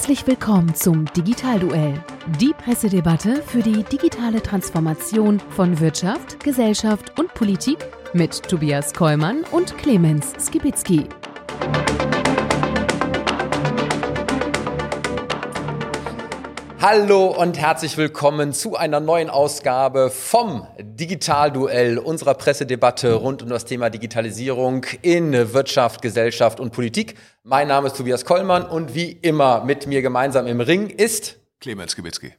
Herzlich willkommen zum Digitalduell, die Pressedebatte für die digitale Transformation von Wirtschaft, Gesellschaft und Politik mit Tobias Kollmann und Clemens Skibitzky. Hallo und herzlich willkommen zu einer neuen Ausgabe vom Digitalduell unserer Pressedebatte rund um das Thema Digitalisierung in Wirtschaft, Gesellschaft und Politik. Mein Name ist Tobias Kollmann und wie immer mit mir gemeinsam im Ring ist Clemens Gebitzki.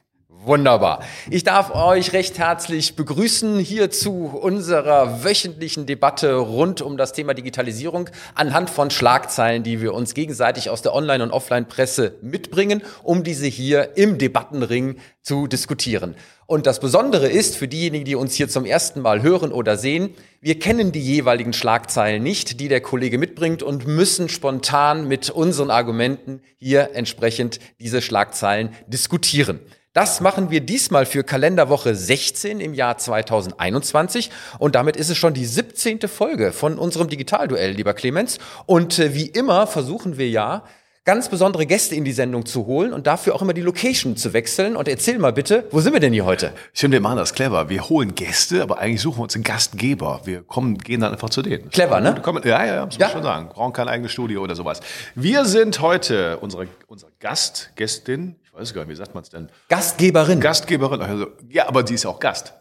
Wunderbar. Ich darf euch recht herzlich begrüßen hier zu unserer wöchentlichen Debatte rund um das Thema Digitalisierung anhand von Schlagzeilen, die wir uns gegenseitig aus der Online- und Offline-Presse mitbringen, um diese hier im Debattenring zu diskutieren. Und das Besondere ist für diejenigen, die uns hier zum ersten Mal hören oder sehen, wir kennen die jeweiligen Schlagzeilen nicht, die der Kollege mitbringt und müssen spontan mit unseren Argumenten hier entsprechend diese Schlagzeilen diskutieren. Das machen wir diesmal für Kalenderwoche 16 im Jahr 2021 und damit ist es schon die 17. Folge von unserem Digitalduell, lieber Clemens. Und äh, wie immer versuchen wir ja, ganz besondere Gäste in die Sendung zu holen und dafür auch immer die Location zu wechseln. Und erzähl mal bitte, wo sind wir denn hier heute? Ich finde, wir machen das clever. Wir holen Gäste, aber eigentlich suchen wir uns einen Gastgeber. Wir kommen, gehen dann einfach zu denen. Clever, ne? Kommen, ja, ja, muss man Ja. schon sagen. Brauchen kein eigenes Studio oder sowas. Wir sind heute unsere, unser Gast, Gästin, ich weiß gar nicht, wie sagt man es denn? Gastgeberin. Gastgeberin, also, ja, aber sie ist auch Gast.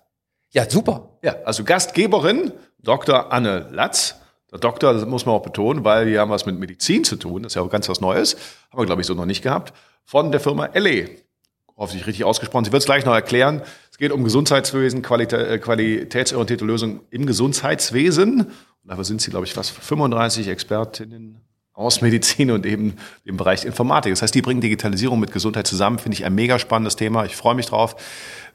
ja, super. Ja, also Gastgeberin, Dr. Anne Latz. Der Doktor, das muss man auch betonen, weil wir haben was mit Medizin zu tun. Das ist ja auch ganz was Neues. Haben wir, glaube ich, so noch nicht gehabt. Von der Firma LE. Hoffentlich richtig ausgesprochen. Sie wird es gleich noch erklären. Es geht um Gesundheitswesen, Qualitä äh, qualitätsorientierte Lösungen im Gesundheitswesen. Und dafür sind sie, glaube ich, fast 35 Expertinnen aus Medizin und eben im Bereich Informatik. Das heißt, die bringen Digitalisierung mit Gesundheit zusammen. Finde ich ein mega spannendes Thema. Ich freue mich drauf.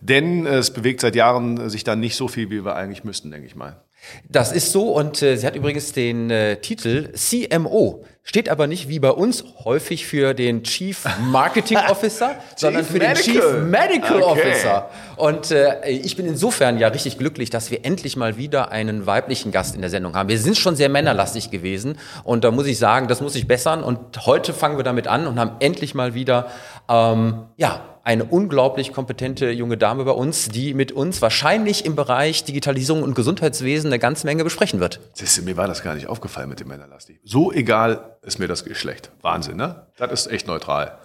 Denn es bewegt seit Jahren sich da nicht so viel, wie wir eigentlich müssten, denke ich mal. Das ist so und äh, sie hat übrigens den äh, Titel CMO. Steht aber nicht wie bei uns häufig für den Chief Marketing Officer, sondern für den Medical. Chief Medical Okay. Officer. Und äh, ich bin insofern ja richtig glücklich, dass wir endlich mal wieder einen weiblichen Gast in der Sendung haben. Wir sind schon sehr männerlastig gewesen und da muss ich sagen, das muss sich bessern. Und heute fangen wir damit an und haben endlich mal wieder ähm, ja eine unglaublich kompetente junge Dame bei uns, die mit uns wahrscheinlich im Bereich Digitalisierung und Gesundheitswesen eine ganze Menge besprechen wird. Siehst du, mir war das gar nicht aufgefallen mit dem Männerlastig. So egal ist mir das Geschlecht. Wahnsinn, ne? Das ist echt neutral.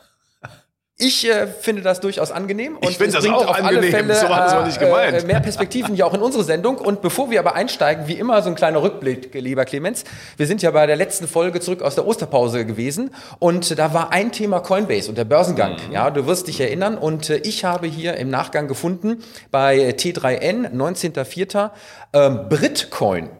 Ich äh, finde das durchaus angenehm und Ich finde das bringt auch auf alle angenehm. Fälle So sie es auch nicht gemeint. Äh, mehr Perspektiven hier auch in unsere Sendung. Und bevor wir aber einsteigen, wie immer so ein kleiner Rückblick, lieber Clemens. Wir sind ja bei der letzten Folge zurück aus der Osterpause gewesen und da war ein Thema Coinbase und der Börsengang. Mhm. Ja, du wirst dich erinnern und äh, ich habe hier im Nachgang gefunden bei T3N 19.04. Ähm, Britcoin.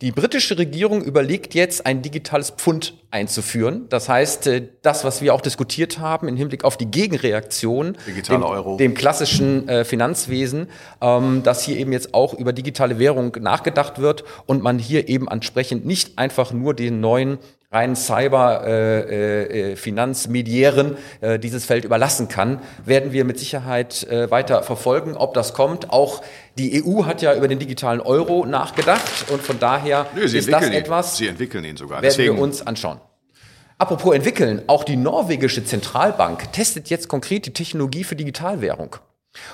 Die britische Regierung überlegt jetzt, ein digitales Pfund einzuführen. Das heißt, äh, das, was wir auch diskutiert haben im Hinblick auf die Gegenreaktion, dem, Euro. dem klassischen äh, Finanzwesen, ähm, dass hier eben jetzt auch über digitale Währung nachgedacht wird und man hier eben entsprechend nicht einfach nur den neuen reinen Cyber äh, äh, Finanzmediären äh, dieses Feld überlassen kann, werden wir mit Sicherheit äh, weiter verfolgen, ob das kommt. Auch die EU hat ja über den digitalen Euro nachgedacht und von daher Nö, sie ist das ihn. etwas, Sie entwickeln ihn sogar. werden Deswegen, wir uns anschauen. Apropos entwickeln, auch die norwegische Zentralbank testet jetzt konkret die Technologie für Digitalwährung.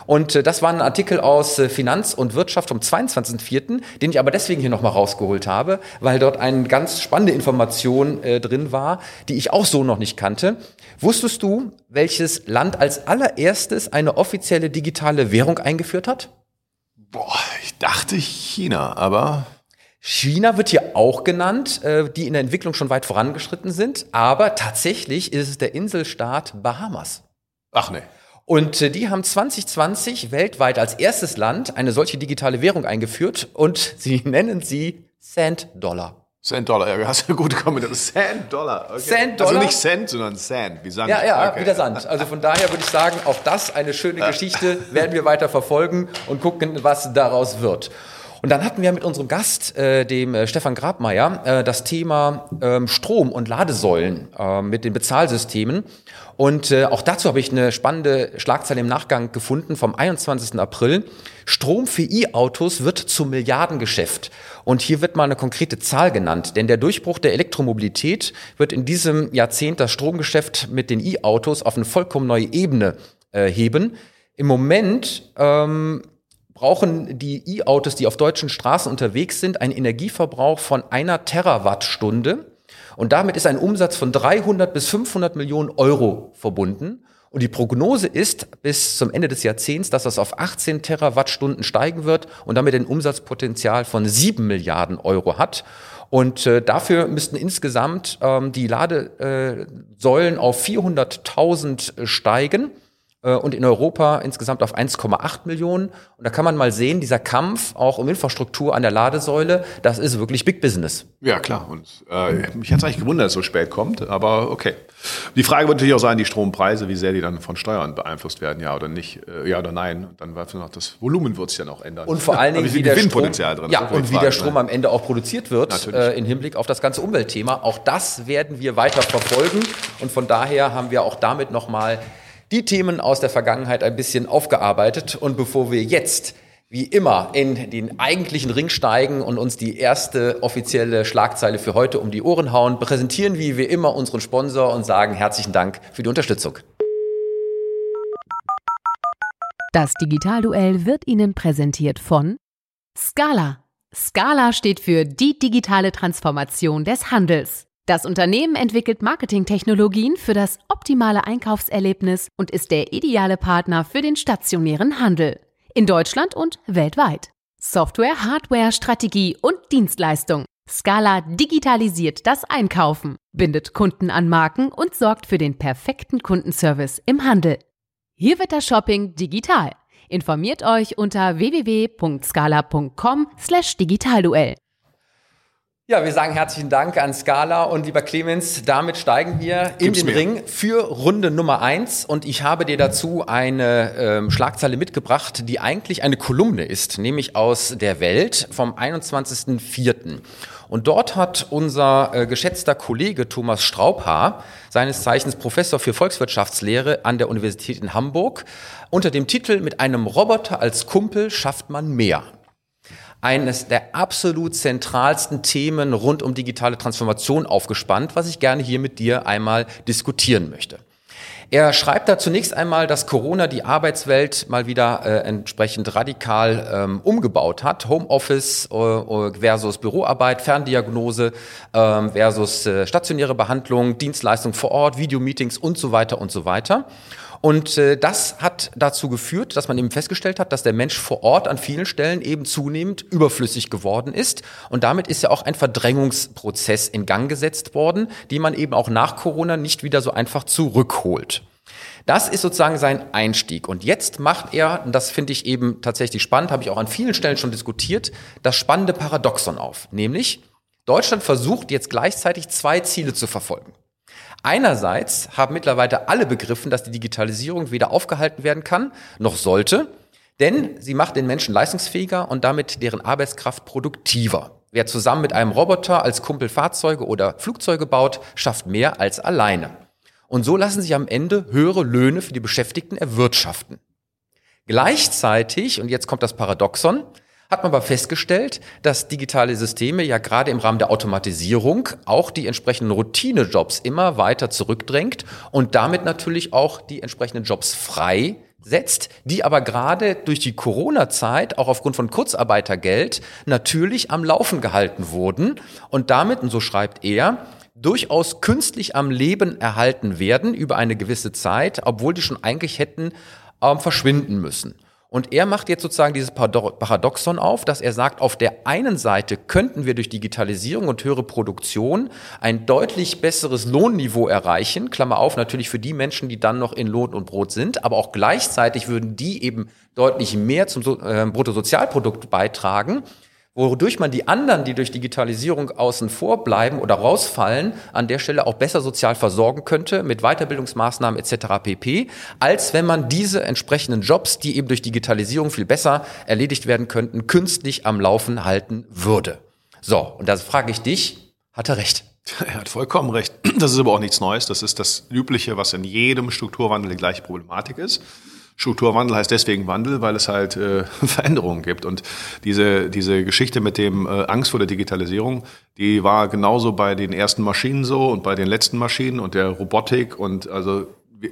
Und äh, das war ein Artikel aus äh, Finanz und Wirtschaft vom 22.04., den ich aber deswegen hier nochmal rausgeholt habe, weil dort eine ganz spannende Information äh, drin war, die ich auch so noch nicht kannte. Wusstest du, welches Land als allererstes eine offizielle digitale Währung eingeführt hat? boah, ich dachte China, aber China wird hier auch genannt, äh, die in der Entwicklung schon weit vorangeschritten sind, aber tatsächlich ist es der Inselstaat Bahamas. ach nee. Und äh, die haben 2020 weltweit als erstes Land eine solche digitale Währung eingeführt und sie nennen sie Cent Dollar. Cent Dollar, ja, hast du gut kombiniert. Cent Dollar. Okay. Cent Also Dollar? nicht Cent, sondern Sand, wie Sand. Ja, ja, Okay. wie der Sand. Also von daher würde ich sagen, auch das eine schöne Geschichte werden wir weiter verfolgen und gucken, was daraus wird. Und dann hatten wir mit unserem Gast, äh, dem äh, Stefan Grabmeier, äh, das Thema ähm, Strom und Ladesäulen äh, mit den Bezahlsystemen. Und äh, auch dazu habe ich eine spannende Schlagzeile im Nachgang gefunden vom 21. April. Strom für E-Autos wird zum Milliardengeschäft. Und hier wird mal eine konkrete Zahl genannt, denn der Durchbruch der Elektromobilität wird in diesem Jahrzehnt das Stromgeschäft mit den E-Autos auf eine vollkommen neue Ebene äh, heben. Im Moment ähm, brauchen die E-Autos, die auf deutschen Straßen unterwegs sind, einen Energieverbrauch von einer Terawattstunde. Und damit ist ein Umsatz von 300 bis 500 Millionen Euro verbunden. Und die Prognose ist bis zum Ende des Jahrzehnts, dass das auf 18 Terawattstunden steigen wird und damit ein Umsatzpotenzial von 7 Milliarden Euro hat. Und äh, dafür müssten insgesamt ähm, die Ladesäulen auf 400.000 steigen. Äh, und in Europa insgesamt auf 1,8 Millionen. Und da kann man mal sehen, dieser Kampf auch um Infrastruktur an der Ladesäule, das ist wirklich Big Business. Ja, klar. Und äh, mich hat es eigentlich gewundert, dass es so spät kommt, aber okay. Die Frage wird natürlich auch sein, die Strompreise, wie sehr die dann von Steuern beeinflusst werden, ja oder nicht, äh, ja oder nein. Und dann wird noch das Volumen wird sich dann auch ändern. Und vor allen Dingen, wie, der Strom, drin ja, und wie der Strom am Ende auch produziert wird, äh, im Hinblick auf das ganze Umweltthema. Auch das werden wir weiter verfolgen. Und von daher haben wir auch damit nochmal die Themen aus der Vergangenheit ein bisschen aufgearbeitet. Und bevor wir jetzt wie immer in den eigentlichen Ring steigen und uns die erste offizielle Schlagzeile für heute um die Ohren hauen, präsentieren wir wie immer unseren Sponsor und sagen herzlichen Dank für die Unterstützung. Das Digitalduell wird Ihnen präsentiert von Scala. Scala steht für die digitale Transformation des Handels. Das Unternehmen entwickelt Marketingtechnologien für das optimale Einkaufserlebnis und ist der ideale Partner für den stationären Handel. In Deutschland und weltweit. Software, Hardware, Strategie und Dienstleistung. Scala digitalisiert das Einkaufen, bindet Kunden an Marken und sorgt für den perfekten Kundenservice im Handel. Hier wird das Shopping digital. Informiert euch unter www.scala.com/digitalduell. Ja, wir sagen herzlichen Dank an Scala und lieber Clemens, damit steigen wir in Gib's den mir. Ring für Runde Nummer eins und ich habe dir dazu eine ähm, Schlagzeile mitgebracht, die eigentlich eine Kolumne ist, nämlich aus der Welt vom 21.04. Und dort hat unser äh, geschätzter Kollege Thomas Straubhaar, seines Zeichens Professor für Volkswirtschaftslehre an der Universität in Hamburg, unter dem Titel Mit einem Roboter als Kumpel schafft man mehr eines der absolut zentralsten Themen rund um digitale Transformation aufgespannt, was ich gerne hier mit dir einmal diskutieren möchte. Er schreibt da zunächst einmal, dass Corona die Arbeitswelt mal wieder äh, entsprechend radikal ähm, umgebaut hat. Homeoffice äh, äh versus Büroarbeit, Ferndiagnose äh, versus stationäre Behandlung, Dienstleistung vor Ort, Videomeetings und so weiter und so weiter. Und äh, das hat dazu geführt, dass man eben festgestellt hat, dass der Mensch vor Ort an vielen Stellen eben zunehmend überflüssig geworden ist. Und damit ist ja auch ein Verdrängungsprozess in Gang gesetzt worden, den man eben auch nach Corona nicht wieder so einfach zurückholt. Das ist sozusagen sein Einstieg. Und jetzt macht er, und das finde ich eben tatsächlich spannend, habe ich auch an vielen Stellen schon diskutiert, das spannende Paradoxon auf. Nämlich, Deutschland versucht jetzt gleichzeitig zwei Ziele zu verfolgen. Einerseits haben mittlerweile alle begriffen, dass die Digitalisierung weder aufgehalten werden kann, noch sollte, denn sie macht den Menschen leistungsfähiger und damit deren Arbeitskraft produktiver. Wer zusammen mit einem Roboter als Kumpel Fahrzeuge oder Flugzeuge baut, schafft mehr als alleine. Und so lassen sich am Ende höhere Löhne für die Beschäftigten erwirtschaften. Gleichzeitig, und jetzt kommt das Paradoxon, hat man aber festgestellt, dass digitale Systeme ja gerade im Rahmen der Automatisierung auch die entsprechenden Routinejobs immer weiter zurückdrängt und damit natürlich auch die entsprechenden Jobs frei setzt, die aber gerade durch die Corona-Zeit auch aufgrund von Kurzarbeitergeld natürlich am Laufen gehalten wurden und damit, und so schreibt er, durchaus künstlich am Leben erhalten werden über eine gewisse Zeit, obwohl die schon eigentlich hätten ähm, verschwinden müssen. Und er macht jetzt sozusagen dieses Paradoxon auf, dass er sagt, auf der einen Seite könnten wir durch Digitalisierung und höhere Produktion ein deutlich besseres Lohnniveau erreichen, Klammer auf, natürlich für die Menschen, die dann noch in Lohn und Brot sind, aber auch gleichzeitig würden die eben deutlich mehr zum äh, Bruttosozialprodukt beitragen, wodurch man die anderen, die durch Digitalisierung außen vor bleiben oder rausfallen, an der Stelle auch besser sozial versorgen könnte mit Weiterbildungsmaßnahmen etc. pp, als wenn man diese entsprechenden Jobs, die eben durch Digitalisierung viel besser erledigt werden könnten, künstlich am Laufen halten würde. So, und da frage ich dich, hat er recht? Er hat vollkommen recht. Das ist aber auch nichts Neues. Das ist das Übliche, was in jedem Strukturwandel die gleiche Problematik ist. Strukturwandel heißt deswegen Wandel, weil es halt äh, Veränderungen gibt. Und diese, diese Geschichte mit dem äh, Angst vor der Digitalisierung, die war genauso bei den ersten Maschinen so und bei den letzten Maschinen und der Robotik und also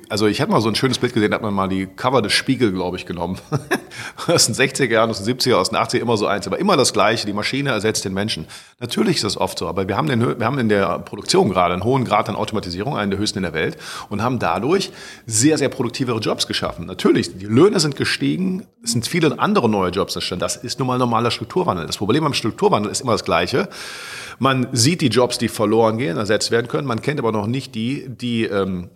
also ich hatte mal so ein schönes Bild gesehen, da hat man mal die Cover des Spiegel, glaube ich, genommen. aus den 60er Jahren, aus den 70er, aus den 80er, immer so eins, aber immer das Gleiche. Die Maschine ersetzt den Menschen. Natürlich ist das oft so, aber wir haben, den, wir haben in der Produktion gerade einen hohen Grad an Automatisierung, einen der höchsten in der Welt, und haben dadurch sehr, sehr produktivere Jobs geschaffen. Natürlich, die Löhne sind gestiegen, es sind viele andere neue Jobs entstanden. Das ist nun mal normaler Strukturwandel. Das Problem beim Strukturwandel ist immer das Gleiche. Man sieht die Jobs, die verloren gehen, ersetzt werden können. Man kennt aber noch nicht die, die ähm,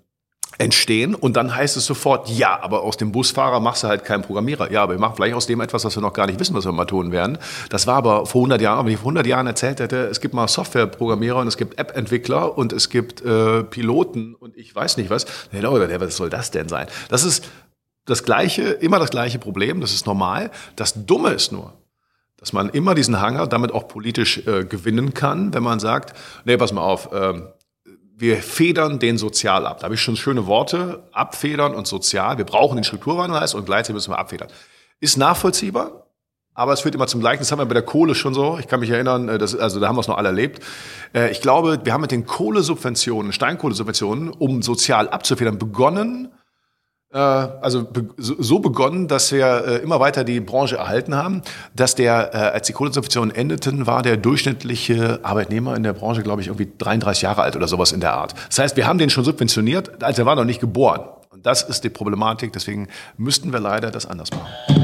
entstehen und dann heißt es sofort, ja, aber aus dem Busfahrer machst du halt keinen Programmierer. Ja, aber wir machen vielleicht aus dem etwas, was wir noch gar nicht wissen, was wir mal tun werden. Das war aber vor 100 Jahren, wenn ich vor 100 Jahren erzählt hätte, es gibt mal Softwareprogrammierer und es gibt App-Entwickler und es gibt äh, Piloten und ich weiß nicht was. Leute, was soll das denn sein? Das ist das gleiche, immer das gleiche Problem, das ist normal. Das Dumme ist nur, dass man immer diesen Hanger damit auch politisch äh, gewinnen kann, wenn man sagt, nee, pass mal auf, ähm, wir federn den sozial ab. Da habe ich schon schöne Worte, abfedern und sozial. Wir brauchen den Strukturwandel und gleichzeitig müssen wir abfedern. Ist nachvollziehbar, aber es führt immer zum Gleichen. Das haben wir bei der Kohle schon so. Ich kann mich erinnern, äh, das, also da haben wir es noch alle erlebt. Äh, ich glaube, wir haben mit den Kohlesubventionen, Steinkohlesubventionen, um sozial abzufedern, begonnen, also so begonnen, dass wir äh, immer weiter die Branche erhalten haben, dass der, äh, als die Kohlesubventionen endeten, war der durchschnittliche Arbeitnehmer in der Branche, glaube ich, irgendwie 33 Jahre alt oder sowas in der Art. Das heißt, wir haben den schon subventioniert, als er war noch nicht geboren. Und das ist die Problematik, deswegen müssten wir leider das anders machen.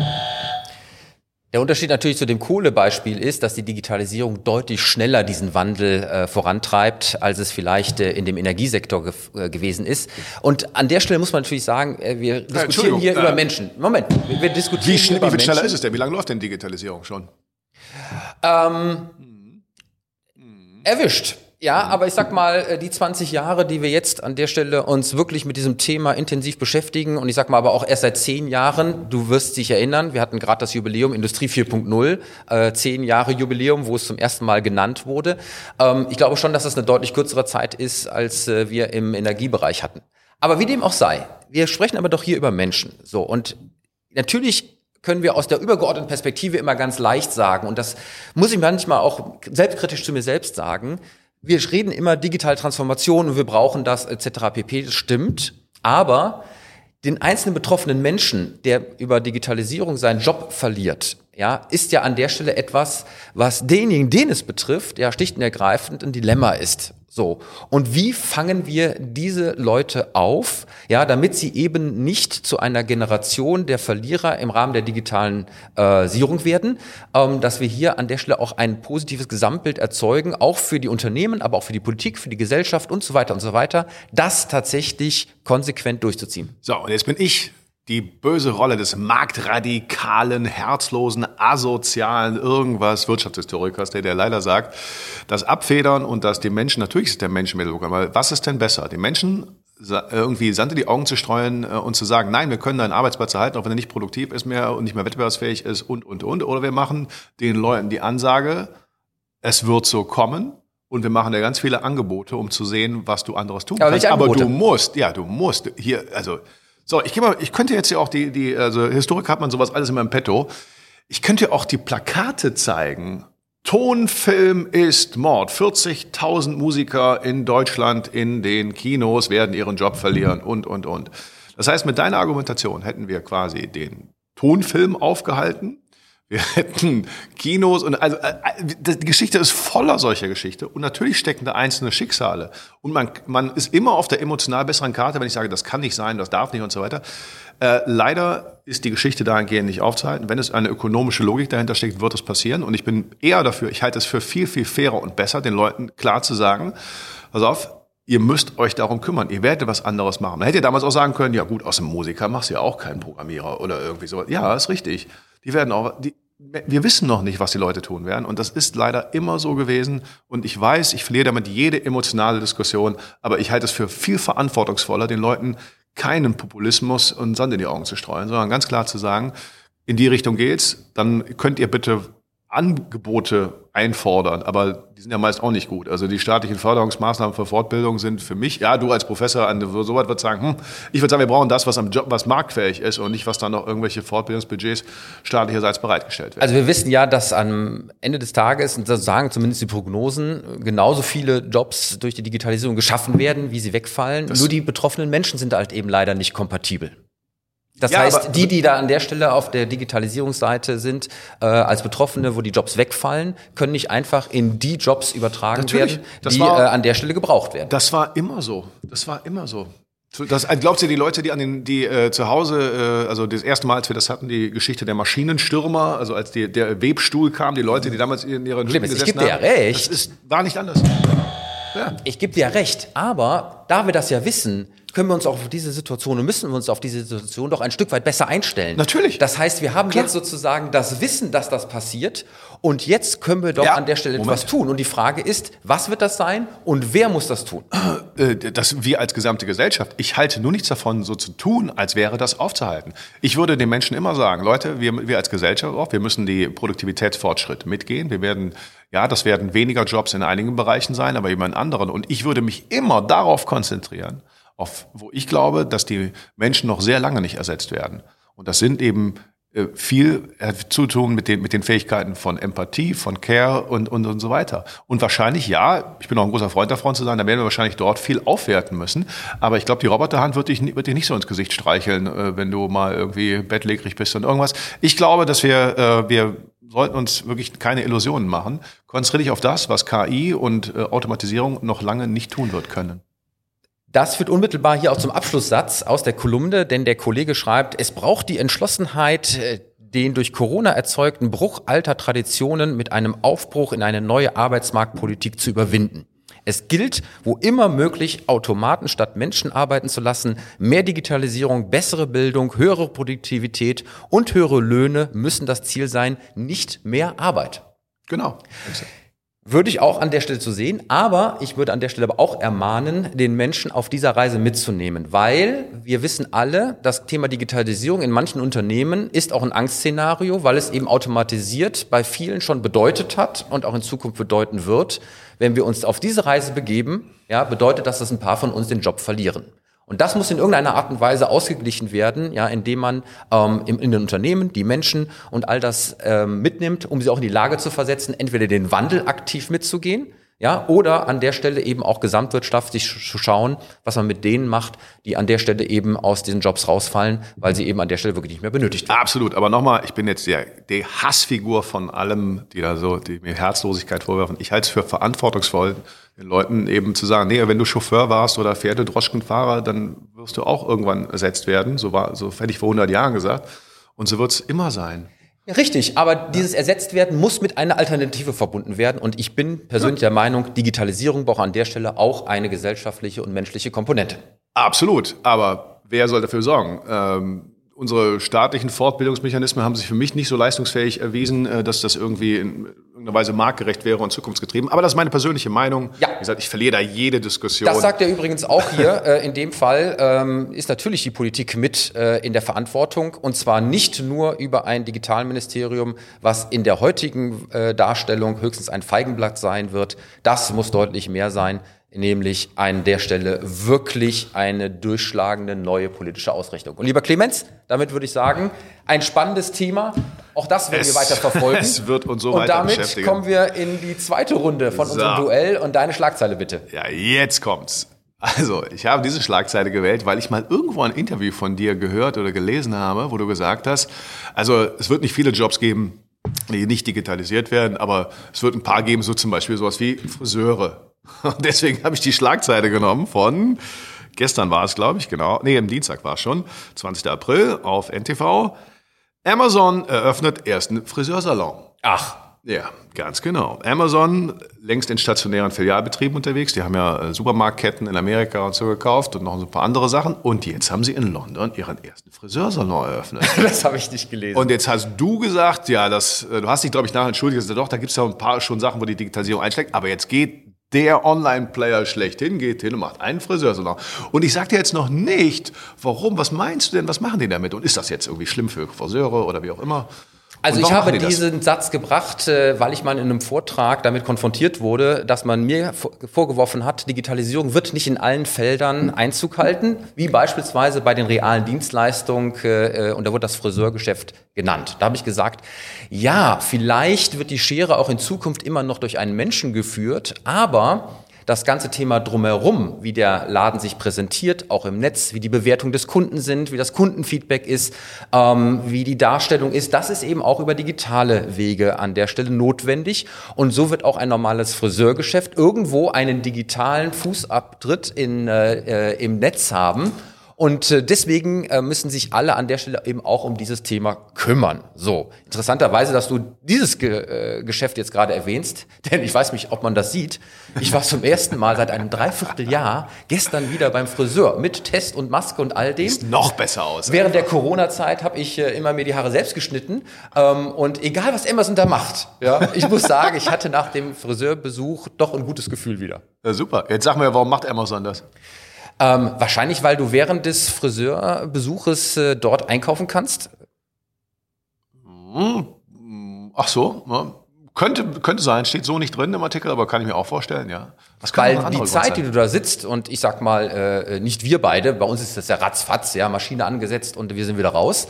Der Unterschied natürlich zu dem Kohlebeispiel ist, dass die Digitalisierung deutlich schneller diesen Wandel äh, vorantreibt, als es vielleicht äh, in dem Energiesektor ge äh, gewesen ist. Und an der Stelle muss man natürlich sagen, äh, wir diskutieren hier über Menschen. Moment, wir, wir diskutieren wie, schnell, über wie Menschen. schneller ist es denn? Wie lange läuft denn Digitalisierung schon? Ähm, erwischt. Ja, aber ich sag mal, äh, die 20 Jahre, die wir jetzt an der Stelle uns wirklich mit diesem Thema intensiv beschäftigen und ich sag mal aber auch erst seit zehn Jahren, du wirst dich erinnern, wir hatten gerade das Jubiläum Industrie 4.0, äh, zehn Jahre Jubiläum, wo es zum ersten Mal genannt wurde. Ähm, ich glaube schon, dass das eine deutlich kürzere Zeit ist, als äh, wir im Energiebereich hatten. Aber wie dem auch sei, wir sprechen aber doch hier über Menschen. So und natürlich können wir aus der übergeordneten Perspektive immer ganz leicht sagen und das muss ich manchmal auch selbstkritisch zu mir selbst sagen wir reden immer digital Transformation und wir brauchen das etc. pp. Das stimmt. Aber den einzelnen betroffenen Menschen, der über Digitalisierung seinen Job verliert, ja, ist ja an der Stelle etwas, was denjenigen, den es betrifft, ja schlicht und ergreifend ein Dilemma ist. So. Und wie fangen wir diese Leute auf, ja, damit sie eben nicht zu einer Generation der Verlierer im Rahmen der digitalen äh, Sierung werden, ähm, dass wir hier an der Stelle auch ein positives Gesamtbild erzeugen, auch für die Unternehmen, aber auch für die Politik, für die Gesellschaft und so weiter und so weiter, das tatsächlich konsequent durchzuziehen. So, und jetzt bin ich die böse Rolle des marktradikalen, herzlosen, asozialen, irgendwas Wirtschaftshistorikers, der, der leider sagt, das Abfedern und dass die Menschen, natürlich ist der Mensch Mittelpunkt, aber was ist denn besser? Die Menschen irgendwie Sand in die Augen zu streuen äh, und zu sagen, nein, wir können deinen Arbeitsplatz erhalten, auch wenn er nicht produktiv ist mehr und nicht mehr wettbewerbsfähig ist und, und, und. Oder wir machen den Leuten die Ansage, es wird so kommen, und wir machen ja ganz viele Angebote, um zu sehen, was du anderes tun Aber kannst. Aber du musst, ja, du musst hier, also so, ich, mal, ich könnte jetzt ja auch die, die, also Historik hat man sowas alles immer im Petto. Ich könnte auch die Plakate zeigen. Tonfilm ist Mord. 40.000 Musiker in Deutschland in den Kinos werden ihren Job verlieren und, und, und. Das heißt, mit deiner Argumentation hätten wir quasi den Tonfilm aufgehalten. Wir hätten Kinos und also äh, die Geschichte ist voller solcher Geschichte und natürlich stecken da einzelne Schicksale und man man ist immer auf der emotional besseren Karte, wenn ich sage, das kann nicht sein, das darf nicht und so weiter. Äh, leider ist die Geschichte dahingehend nicht aufzuhalten. Wenn es eine ökonomische Logik dahinter steckt, wird es passieren und ich bin eher dafür. Ich halte es für viel viel fairer und besser, den Leuten klar zu sagen, pass auf, ihr müsst euch darum kümmern. Ihr werdet was anderes machen. Man hätte ja damals auch sagen können, ja gut, aus dem Musiker machst du ja auch keinen Programmierer oder irgendwie sowas. Ja, ist richtig. Die werden auch, die, wir wissen noch nicht, was die Leute tun werden. Und das ist leider immer so gewesen. Und ich weiß, ich verliere damit jede emotionale Diskussion. Aber ich halte es für viel verantwortungsvoller, den Leuten keinen Populismus und Sand in die Augen zu streuen, sondern ganz klar zu sagen, in die Richtung geht's, dann könnt ihr bitte Angebote einfordern, aber die sind ja meist auch nicht gut. Also die staatlichen Förderungsmaßnahmen für Fortbildung sind für mich, ja, du als Professor an so weit würdest sagen, hm, ich würde sagen, wir brauchen das, was am Job, was marktfähig ist und nicht, was dann noch irgendwelche Fortbildungsbudgets staatlicherseits bereitgestellt werden. Also wir wissen ja, dass am Ende des Tages, und das sagen zumindest die Prognosen, genauso viele Jobs durch die Digitalisierung geschaffen werden, wie sie wegfallen. Das Nur die betroffenen Menschen sind halt eben leider nicht kompatibel. Das ja, heißt, die, die da an der Stelle auf der Digitalisierungsseite sind, äh, als Betroffene, wo die Jobs wegfallen, können nicht einfach in die Jobs übertragen werden, die war, äh, an der Stelle gebraucht werden. Das war immer so. Das war immer so. Das, äh, glaubt ihr, die Leute, die an den, die äh, zu Hause, äh, also das erste Mal, als wir das hatten, die Geschichte der Maschinenstürmer, also als die, der Webstuhl kam, die Leute, die damals in ihren Hütten gesessen ich gebe dir ja recht. Das ist, war nicht anders. Ja. Ich gebe dir ja recht, aber da wir das ja wissen, können wir uns auch auf diese Situation und müssen wir uns auf diese Situation doch ein Stück weit besser einstellen. Natürlich. Das heißt, wir haben Klar. jetzt sozusagen das Wissen, dass das passiert und jetzt können wir doch ja. an der Stelle Moment. etwas tun. Und die Frage ist, was wird das sein und wer muss das tun? Äh, das wir als gesamte Gesellschaft. Ich halte nur nichts davon, so zu tun, als wäre das aufzuhalten. Ich würde den Menschen immer sagen, Leute, wir, wir als Gesellschaft auch, wir müssen die Produktivitätsfortschritte mitgehen. Wir werden ja, das werden weniger Jobs in einigen Bereichen sein, aber eben in anderen. Und ich würde mich immer darauf konzentrieren, auf, wo ich glaube, dass die Menschen noch sehr lange nicht ersetzt werden. Und das sind eben äh, viel zu tun mit den, mit den Fähigkeiten von Empathie, von Care und, und, und so weiter. Und wahrscheinlich, ja, ich bin auch ein großer Freund davon zu sein, da werden wir wahrscheinlich dort viel aufwerten müssen. Aber ich glaube, die Roboterhand wird dich, wird dich nicht so ins Gesicht streicheln, äh, wenn du mal irgendwie bettlägerig bist und irgendwas. Ich glaube, dass wir, äh, wir sollten uns wirklich keine Illusionen machen. Konzentriere dich auf das, was KI und Automatisierung noch lange nicht tun wird können. Das führt unmittelbar hier auch zum Abschlusssatz aus der Kolumne, denn der Kollege schreibt, es braucht die Entschlossenheit, äh, den durch Corona erzeugten Bruch alter Traditionen mit einem Aufbruch in eine neue Arbeitsmarktpolitik zu überwinden. Es gilt, wo immer möglich, Automaten statt Menschen arbeiten zu lassen. Mehr Digitalisierung, bessere Bildung, höhere Produktivität und höhere Löhne müssen das Ziel sein, nicht mehr Arbeit. Genau. Würde ich auch an der Stelle zu sehen, aber ich würde an der Stelle aber auch ermahnen, den Menschen auf dieser Reise mitzunehmen, weil wir wissen alle, das Thema Digitalisierung in manchen Unternehmen ist auch ein Angstszenario, weil es eben automatisiert bei vielen schon bedeutet hat und auch in Zukunft bedeuten wird. Wenn wir uns auf diese Reise begeben, ja, bedeutet das, dass ein paar von uns den Job verlieren. Und das muss in irgendeiner Art und Weise ausgeglichen werden, ja, indem man ähm, in, in den Unternehmen die Menschen und all das ähm, mitnimmt, um sie auch in die Lage zu versetzen, entweder den Wandel aktiv mitzugehen, ja, oder an der Stelle eben auch gesamtwirtschaftlich zu schauen, was man mit denen macht, die an der Stelle eben aus diesen Jobs rausfallen, weil sie eben an der Stelle wirklich nicht mehr benötigt werden. Absolut, aber nochmal, ich bin jetzt der, die Hassfigur von allem, die da so, die mir Herzlosigkeit vorwerfen. Ich halte es für verantwortungsvoll, den Leuten eben zu sagen, nee, wenn du Chauffeur warst oder Pferdedroschkenfahrer, dann wirst du auch irgendwann ersetzt werden. So war, so hätte ich vor 100 Jahren gesagt. Und so wird es immer sein. Richtig, aber dieses Ersetztwerden muss mit einer Alternative verbunden werden. Und ich bin persönlich der Meinung, Digitalisierung braucht an der Stelle auch eine gesellschaftliche und menschliche Komponente. Absolut, aber wer soll dafür sorgen? Ähm, unsere staatlichen Fortbildungsmechanismen haben sich für mich nicht so leistungsfähig erwiesen, äh, dass das irgendwie in irgendeiner Weise marktgerecht wäre und zukunftsgetrieben. Aber das ist meine persönliche Meinung. Ja. Wie gesagt, ich verliere da jede Diskussion. Das sagt er übrigens auch hier. äh, in dem Fall ähm, ist natürlich die Politik mit äh, in der Verantwortung und zwar nicht nur über ein Digitalministerium, was in der heutigen äh, Darstellung höchstens ein Feigenblatt sein wird. Das muss deutlich mehr sein nämlich an der Stelle wirklich eine durchschlagende neue politische Ausrichtung. Und lieber Clemens, damit würde ich sagen, ein spannendes Thema. Auch das werden es, wir weiter verfolgen. Es wird uns so Und damit kommen wir in die zweite Runde von so. unserem Duell und deine Schlagzeile bitte. Ja, jetzt kommt's. Also, ich habe diese Schlagzeile gewählt, weil ich mal irgendwo ein Interview von dir gehört oder gelesen habe, wo du gesagt hast, also es wird nicht viele Jobs geben, die nicht digitalisiert werden, aber es wird ein paar geben, so zum Beispiel sowas wie Friseure und deswegen habe ich die Schlagzeile genommen von, gestern war es, glaube ich, genau, nee, am Dienstag war es schon, 20. April auf NTV. Amazon eröffnet ersten Friseursalon. Ach. Ja, ganz genau. Amazon längst in stationären Filialbetrieben unterwegs. Die haben ja äh, Supermarktketten in Amerika und so gekauft und noch ein paar andere Sachen. Und jetzt haben sie in London ihren ersten Friseursalon eröffnet. das habe ich nicht gelesen. Und jetzt hast du gesagt, ja, das, äh, du hast dich, glaube ich, nachher entschuldigt, gesagt, doch, da gibt es ja ein paar schon Sachen, wo die Digitalisierung einschlägt. Aber jetzt geht der Online-Player schlechthin, geht hin und macht einen Friseursalon. Und ich sage dir jetzt noch nicht, warum, was meinst du denn, was machen die damit? Und ist das jetzt irgendwie schlimm für Friseure oder wie auch immer? Also ich habe diesen Satz gebracht, äh, weil ich mal in einem Vortrag damit konfrontiert wurde, dass man mir vorgeworfen hat, Digitalisierung wird nicht in allen Feldern Einzug halten, wie beispielsweise bei den realen Dienstleistungen äh, und da wurde das Friseurgeschäft genannt. Da habe ich gesagt, ja, vielleicht wird die Schere auch in Zukunft immer noch durch einen Menschen geführt, aber das ganze Thema drumherum, wie der Laden sich präsentiert, auch im Netz, wie die Bewertung des Kunden sind, wie das Kundenfeedback ist, ähm, wie die Darstellung ist, das ist eben auch über digitale Wege an der Stelle notwendig. Und so wird auch ein normales Friseurgeschäft irgendwo einen digitalen Fußabtritt in, äh, äh im Netz haben und äh, deswegen äh, müssen sich alle an der Stelle eben auch um dieses Thema kümmern. So, interessanterweise, dass du dieses Ge äh, Geschäft jetzt gerade erwähnst, denn ich weiß nicht, ob man das sieht. Ich war zum ersten Mal seit einem Dreivierteljahr gestern wieder beim Friseur mit Test und Maske und all dem. Sieht noch besser aus. Während der Corona-Zeit habe ich immer mir die Haare selbst geschnitten. Ähm, und egal, was Amazon da macht, ja, ich muss sagen, ich hatte nach dem Friseurbesuch doch ein gutes Gefühl wieder. Ja, super. Jetzt sag mir, warum macht Amazon das? Ähm, wahrscheinlich, weil du während des Friseurbesuches äh, dort einkaufen kannst. Hm, ach so. Könnte, könnte sein, steht so nicht drin im Artikel, aber kann ich mir auch vorstellen, ja. Weil die Zeit, die du da sitzt und ich sag mal, äh, nicht wir beide, bei uns ist das ja ratzfatz, ja, Maschine angesetzt und wir sind wieder raus.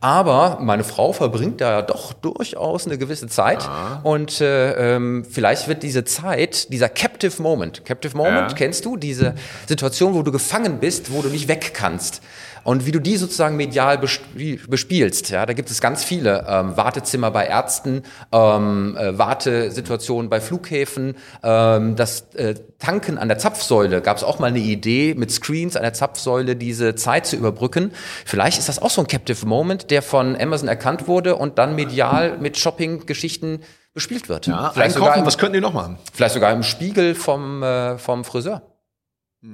Aber meine Frau verbringt da ja doch durchaus eine gewisse Zeit ja. und äh, ähm, vielleicht wird diese Zeit, dieser Captive Moment, Captive Moment, ja. kennst du diese Situation, wo du gefangen bist, wo du nicht weg kannst und wie du die sozusagen medial bespielst. Ja, da gibt es ganz viele ähm, Wartezimmer bei Ärzten, ähm, äh, Wartesituationen bei Flughäfen, ähm, das äh, Tanken an der Zapfsäule. Gab es auch mal eine Idee, mit Screens an der Zapfsäule diese Zeit zu überbrücken. Vielleicht ist das auch so ein Captive Moment, der von Amazon erkannt wurde und dann medial mit Shopping-Geschichten bespielt wird. Ja, vielleicht sogar im, was könnten die noch machen? Vielleicht sogar im Spiegel vom, äh, vom Friseur.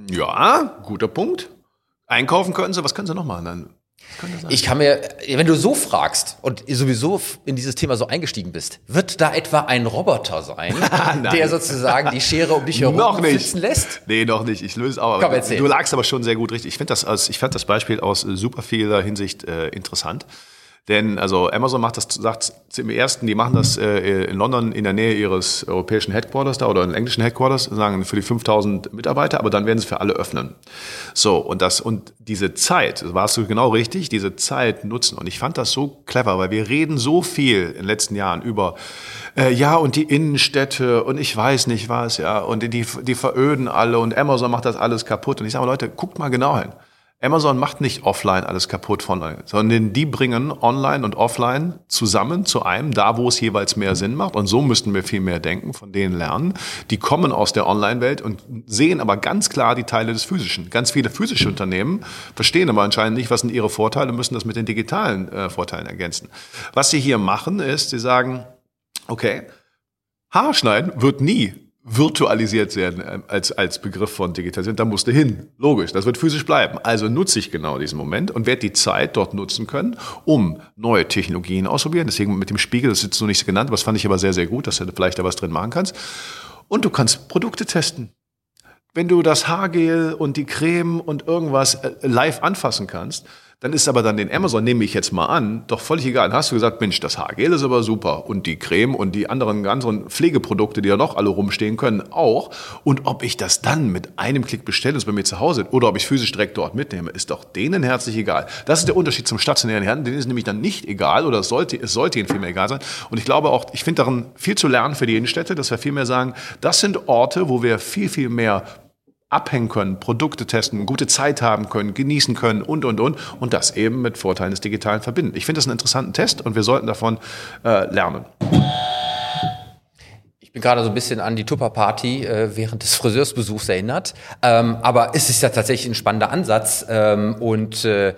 Ja, guter Punkt. Einkaufen können sie, was können sie noch machen dann? Ich kann mir, wenn du so fragst und sowieso in dieses Thema so eingestiegen bist, wird da etwa ein Roboter sein, der sozusagen die Schere um dich herum noch nicht. sitzen lässt? Nee, noch nicht. Ich löse auch. Komm. Du lagst aber schon sehr gut richtig. Ich finde das, ich fand das Beispiel aus super vieler Hinsicht äh, interessant. Denn also Amazon macht das, sagt im ersten, die machen das äh, in London in der Nähe ihres europäischen Headquarters da oder in englischen Headquarters, sagen für die 5000 Mitarbeiter, aber dann werden sie für alle öffnen. So, und das, und diese Zeit, warst du genau richtig, diese Zeit nutzen. Und ich fand das so clever, weil wir reden so viel in den letzten Jahren über, äh, ja, und die Innenstädte und ich weiß nicht was, ja, und die, die veröden alle und Amazon macht das alles kaputt. Und ich sage, Leute, guckt mal genau hin. Amazon macht nicht offline alles kaputt von sondern die bringen online und offline zusammen zu einem, da wo es jeweils mehr Sinn macht. Und so müssten wir viel mehr denken, von denen lernen. Die kommen aus der Online-Welt und sehen aber ganz klar die Teile des Physischen. Ganz viele physische Unternehmen verstehen aber anscheinend nicht, was sind ihre Vorteile, müssen das mit den digitalen äh, Vorteilen ergänzen. Was sie hier machen, ist, sie sagen, okay, Haarschneiden wird nie virtualisiert werden äh, als, als Begriff von Digitalisierung. Da musste hin. Logisch. Das wird physisch bleiben. Also nutze ich genau diesen Moment und werde die Zeit dort nutzen können, um neue Technologien auszuprobieren. Deswegen mit dem Spiegel, das ist jetzt noch nicht so genannt, das fand ich aber sehr, sehr gut, dass du vielleicht da was drin machen kannst. Und du kannst Produkte testen. Wenn du das Haargel und die Creme und irgendwas äh, live anfassen kannst, dann ist aber dann den Amazon, nehme ich jetzt mal an, doch völlig egal. Dann hast du gesagt, Mensch, das Haargel ist aber super und die Creme und die anderen ganzen Pflegeprodukte, die ja noch alle rumstehen können, auch. Und ob ich das dann mit einem Klick bestelle, das bei mir zu Hause oder ob ich physisch direkt dort mitnehme, ist doch denen herzlich egal. Das ist der Unterschied zum stationären Herrn. Denen ist nämlich dann nicht egal oder es sollte, es sollte ihnen vielmehr egal sein. Und ich glaube auch, ich finde darin viel zu lernen für die Innenstädte, dass wir vielmehr sagen, das sind Orte, wo wir viel, viel mehr abhängen können, Produkte testen, gute Zeit haben können, genießen können und, und, und. Und das eben mit Vorteilen des Digitalen verbinden. Ich finde das einen interessanten Test und wir sollten davon äh, lernen. Ich bin gerade so ein bisschen an die Tupper-Party äh, während des Friseursbesuchs erinnert. Ähm, aber es ist ja tatsächlich ein spannender Ansatz. Ähm, und äh,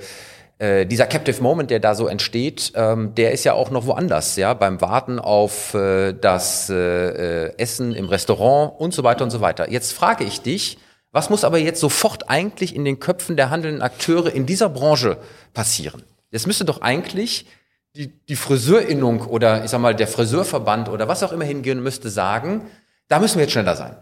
äh, dieser Captive Moment, der da so entsteht, ähm, der ist ja auch noch woanders, ja, beim Warten auf äh, das äh, äh, Essen im Restaurant und so weiter und so weiter. Jetzt frage ich dich, was muss aber jetzt sofort eigentlich in den Köpfen der handelnden Akteure in dieser Branche passieren? Es müsste doch eigentlich die, die Friseurinnung oder ich sag mal der Friseurverband oder was auch immer hingehen müsste sagen, da müssen wir jetzt schneller sein.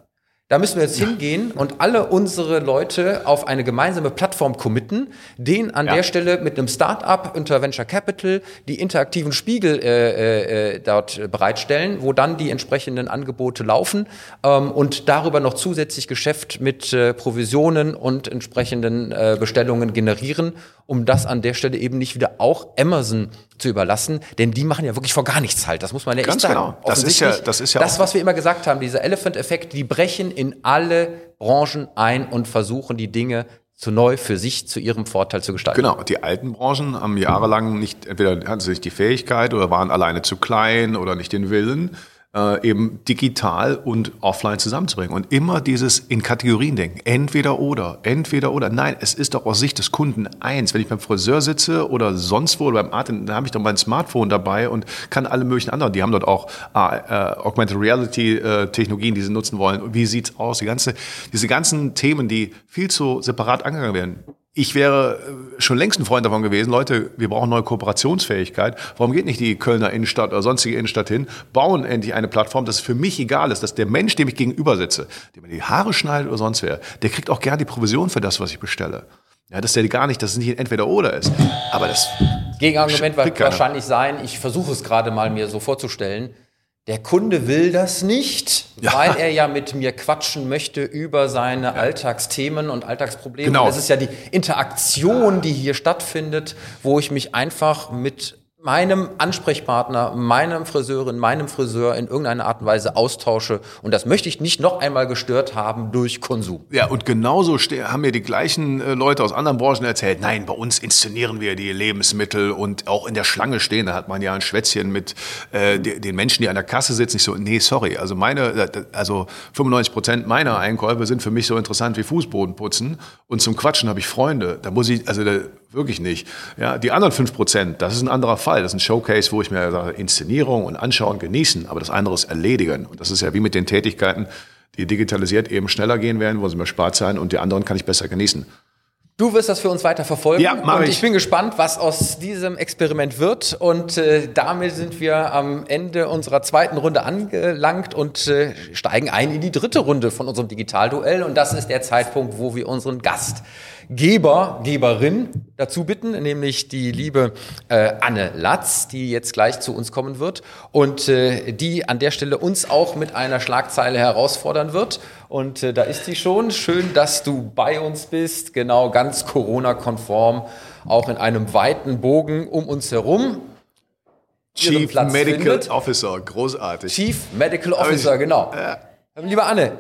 Da müssen wir jetzt hingehen und alle unsere Leute auf eine gemeinsame Plattform committen, den an ja. der Stelle mit einem Start-up unter Venture Capital die interaktiven Spiegel äh, äh, dort bereitstellen, wo dann die entsprechenden Angebote laufen ähm, und darüber noch zusätzlich Geschäft mit äh, Provisionen und entsprechenden äh, Bestellungen generieren, um das an der Stelle eben nicht wieder auch Amazon zu überlassen, denn die machen ja wirklich vor gar nichts halt. Das muss man ja Ganz echt sagen. Genau. Das ist ja, das ist ja das, was wir immer gesagt haben, dieser Elephant-Effekt, die brechen in alle Branchen ein und versuchen die Dinge zu neu für sich zu ihrem Vorteil zu gestalten. Genau, die alten Branchen haben jahrelang nicht, entweder hatten sie nicht die Fähigkeit oder waren alleine zu klein oder nicht den Willen, äh, eben digital und offline zusammenzubringen. Und immer dieses in Kategorien denken. Entweder oder, entweder oder. Nein, es ist doch aus Sicht des Kunden eins. Wenn ich beim Friseur sitze oder sonst wo oder beim Arzt, dann habe ich doch mein Smartphone dabei und kann alle möglichen anderen. Die haben dort auch äh, äh, Augmented Reality äh, Technologien, die sie nutzen wollen. Wie sieht's aus? Die ganze, diese ganzen Themen, die viel zu separat angegangen werden ich wäre äh, schon längst ein Freund davon gewesen, Leute, wir brauchen neue Kooperationsfähigkeit. Warum geht nicht die Kölner Innenstadt oder sonstige Innenstadt hin, bauen endlich eine Plattform, dass es für mich egal ist, dass der Mensch, dem ich gegenüber sitze, dem mir die Haare schneidet oder sonst wer, der kriegt auch gern die Provision für das, was ich bestelle. Ja, dass der gar nicht, dass es nicht entweder oder ist. Aber das Gegenargument wird wahrscheinlich sein, ich versuche es gerade mal mir so vorzustellen, der Kunde will das nicht, ja. weil er ja mit mir quatschen möchte über seine ja. Alltagsthemen und Alltagsprobleme. Genau. Das ist ja die Interaktion, die hier stattfindet, wo ich mich einfach mit meinem Ansprechpartner, meinem Friseurin, meinem Friseur in irgendeiner Art und Weise austausche. Und das möchte ich nicht noch einmal gestört haben durch Konsum. Ja, und genauso haben mir die gleichen äh, Leute aus anderen Branchen erzählt, nein, bei uns inszenieren wir die Lebensmittel und auch in der Schlange stehen, da hat man ja ein Schwätzchen mit äh, den Menschen, die an der Kasse sitzen. Ich so, nee, sorry, also meine, äh, also 95 Prozent meiner Einkäufe sind für mich so interessant wie Fußboden putzen. Und zum Quatschen habe ich Freunde. Da muss ich, also wirklich nicht. Ja, die anderen fünf Prozent, das ist ein anderer Fall. Das ist ein Showcase, wo ich mir sage, Inszenierung und Anschauen, genießen, aber das andere ist erledigen. Und das ist ja wie mit den Tätigkeiten, die digitalisiert eben schneller gehen werden, wo sie mir spart sein und die anderen kann ich besser genießen. Du wirst das für uns weiter verfolgen. Ja, mach und ich. ich bin gespannt, was aus diesem Experiment wird. Und äh, damit sind wir am Ende unserer zweiten Runde angelangt und äh, steigen ein in die dritte Runde von unserem Digitalduell. Und das ist der Zeitpunkt, wo wir unseren Gast Geber, Geberin dazu bitten, nämlich die liebe äh, Anne Latz, die jetzt gleich zu uns kommen wird und äh, die an der Stelle uns auch mit einer Schlagzeile herausfordern wird. Und äh, da ist sie schon. Schön, dass du bei uns bist. Genau, ganz Corona-konform, auch in einem weiten Bogen um uns herum. Chief Medical findet. Officer, großartig. Chief Medical Officer, genau. Äh. Lieber Anne,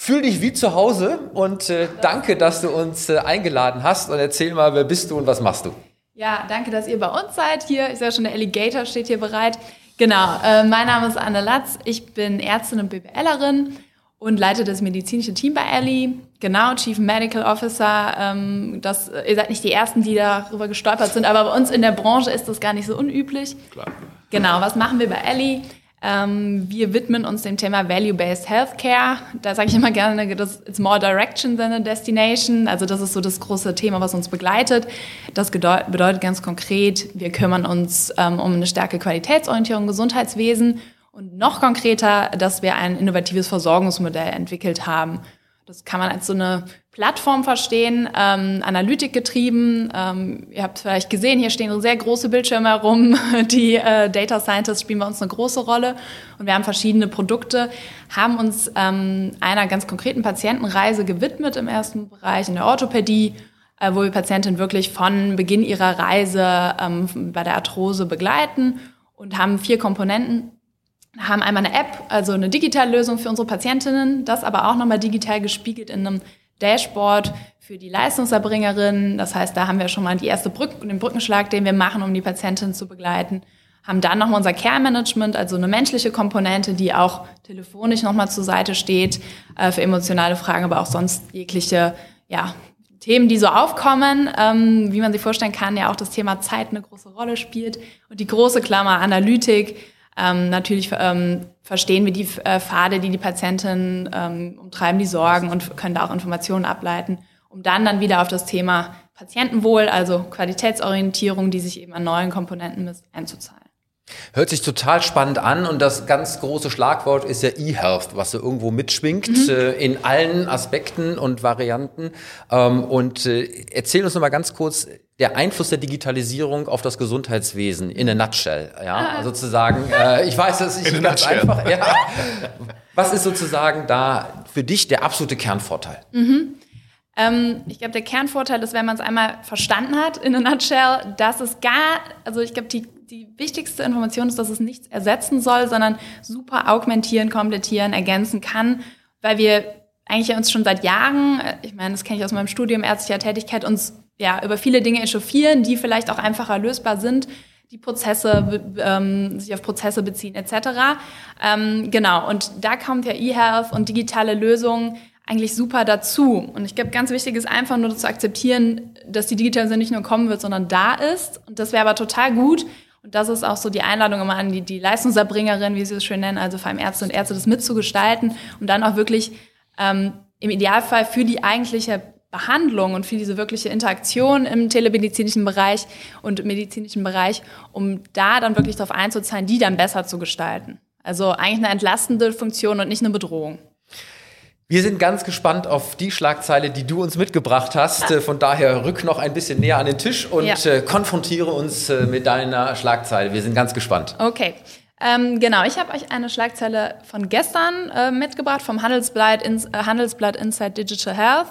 Fühl dich wie zu Hause und äh, danke, dass du uns äh, eingeladen hast und erzähl mal, wer bist du und was machst du? Ja, danke, dass ihr bei uns seid. Hier ist ja schon der Alligator, steht hier bereit. Genau, äh, mein Name ist Anne Latz. Ich bin Ärztin und BWLerin und leite das medizinische Team bei Ellie. Genau, Chief Medical Officer. Ähm, das, ihr seid nicht die Ersten, die darüber gestolpert sind, aber bei uns in der Branche ist das gar nicht so unüblich. Klar. Genau, was machen wir bei Ellie? Ähm, wir widmen uns dem Thema Value-Based Healthcare. Da sage ich immer gerne, das ist more direction than a destination. Also das ist so das große Thema, was uns begleitet. Das bedeutet ganz konkret, wir kümmern uns ähm, um eine starke Qualitätsorientierung im Gesundheitswesen und noch konkreter, dass wir ein innovatives Versorgungsmodell entwickelt haben. Das kann man als so eine Plattform verstehen, ähm, Analytik getrieben. Ähm, ihr habt vielleicht gesehen, hier stehen sehr große Bildschirme herum. Die äh, Data Scientists spielen bei uns eine große Rolle. Und wir haben verschiedene Produkte, haben uns ähm, einer ganz konkreten Patientenreise gewidmet im ersten Bereich in der Orthopädie, äh, wo wir Patientinnen wirklich von Beginn ihrer Reise ähm, bei der Arthrose begleiten und haben vier Komponenten haben einmal eine App, also eine digitale Lösung für unsere Patientinnen, das aber auch nochmal digital gespiegelt in einem Dashboard für die Leistungserbringerinnen. Das heißt, da haben wir schon mal die erste Brück den Brückenschlag, den wir machen, um die Patientin zu begleiten. Haben dann nochmal unser Care Management, also eine menschliche Komponente, die auch telefonisch nochmal zur Seite steht äh, für emotionale Fragen, aber auch sonst jegliche ja, Themen, die so aufkommen, ähm, wie man sich vorstellen kann, ja auch das Thema Zeit eine große Rolle spielt. Und die große Klammer Analytik, ähm, natürlich ähm, verstehen wir die äh, Pfade, die die Patientin ähm, umtreiben, die Sorgen und können da auch Informationen ableiten, um dann dann wieder auf das Thema Patientenwohl, also Qualitätsorientierung, die sich eben an neuen Komponenten misst, einzuzahlen. Hört sich total spannend an und das ganz große Schlagwort ist ja E-Health, was so irgendwo mitschwingt mhm. äh, in allen Aspekten und Varianten. Ähm, und äh, erzähl uns noch mal ganz kurz der Einfluss der Digitalisierung auf das Gesundheitswesen in a nutshell. Ja, ah. sozusagen. Äh, ich weiß, das ist nicht ganz einfach. Ja. Was ist sozusagen da für dich der absolute Kernvorteil? Mhm. Ähm, ich glaube, der Kernvorteil ist, wenn man es einmal verstanden hat, in a nutshell, dass es gar, also ich glaube, die, die wichtigste Information ist, dass es nichts ersetzen soll, sondern super augmentieren, komplettieren, ergänzen kann, weil wir eigentlich uns schon seit Jahren, äh, ich meine, das kenne ich aus meinem Studium ärztlicher Tätigkeit, uns ja über viele Dinge echauffieren, die vielleicht auch einfacher lösbar sind die Prozesse, ähm, sich auf Prozesse beziehen etc. Ähm, genau, und da kommt ja eHealth und digitale Lösungen eigentlich super dazu. Und ich glaube, ganz wichtig ist einfach nur zu akzeptieren, dass die Digitalisierung nicht nur kommen wird, sondern da ist. Und das wäre aber total gut. Und das ist auch so die Einladung immer an die, die Leistungserbringerin, wie sie es schön nennen, also vor allem Ärzte und Ärzte, das mitzugestalten, um dann auch wirklich ähm, im Idealfall für die eigentliche Behandlung und für diese wirkliche Interaktion im telemedizinischen Bereich und medizinischen Bereich, um da dann wirklich darauf einzuzahlen, die dann besser zu gestalten. Also eigentlich eine entlastende Funktion und nicht eine Bedrohung. Wir sind ganz gespannt auf die Schlagzeile, die du uns mitgebracht hast. Äh, von daher rück noch ein bisschen näher an den Tisch und ja. Äh, konfrontiere uns äh, mit deiner Schlagzeile. Wir sind ganz gespannt. Okay. Ähm, genau, ich habe euch eine Schlagzeile von gestern äh, mitgebracht vom Handelsblatt, Ins Handelsblatt Inside Digital Health.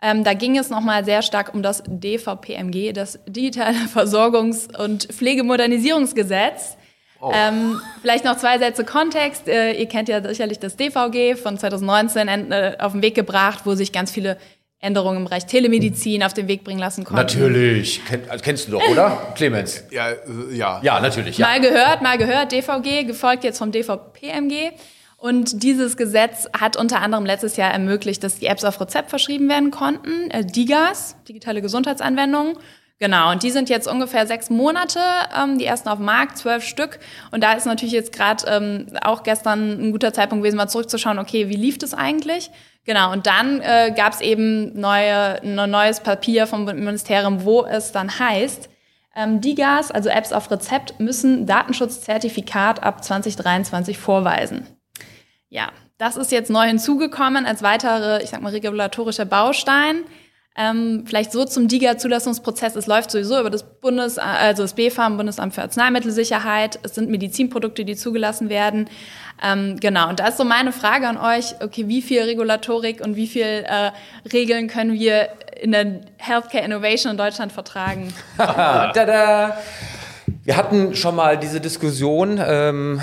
Ähm, da ging es nochmal sehr stark um das DVPMG, das Digitale Versorgungs- und Pflegemodernisierungsgesetz. Oh. Ähm, vielleicht noch zwei Sätze Kontext. Äh, ihr kennt ja sicherlich das DVG von 2019 äh, auf den Weg gebracht, wo sich ganz viele Änderungen im Bereich Telemedizin auf den Weg bringen lassen konnten. Natürlich. Ken, also kennst du doch, oder? Clemens? Ja, äh, ja. Ja, natürlich. Ja. Mal gehört, mal gehört, DVG, gefolgt jetzt vom DVPMG. Und dieses Gesetz hat unter anderem letztes Jahr ermöglicht, dass die Apps auf Rezept verschrieben werden konnten, äh, DIGAs, digitale Gesundheitsanwendungen. Genau, und die sind jetzt ungefähr sechs Monate, ähm, die ersten auf dem Markt, zwölf Stück. Und da ist natürlich jetzt gerade ähm, auch gestern ein guter Zeitpunkt gewesen, mal zurückzuschauen, okay, wie lief das eigentlich? Genau, und dann äh, gab es eben neue, ein neues Papier vom Ministerium, wo es dann heißt, ähm, DIGAs, also Apps auf Rezept, müssen Datenschutzzertifikat ab 2023 vorweisen. Ja, das ist jetzt neu hinzugekommen als weitere, ich sag mal, regulatorischer Baustein. Ähm, vielleicht so zum DIGA-Zulassungsprozess. Es läuft sowieso über das Bundes, also das BfArM, Bundesamt für Arzneimittelsicherheit. Es sind Medizinprodukte, die zugelassen werden. Ähm, genau. Und da ist so meine Frage an euch. Okay, wie viel Regulatorik und wie viel äh, Regeln können wir in der Healthcare Innovation in Deutschland vertragen? Tada! Wir hatten schon mal diese Diskussion ähm,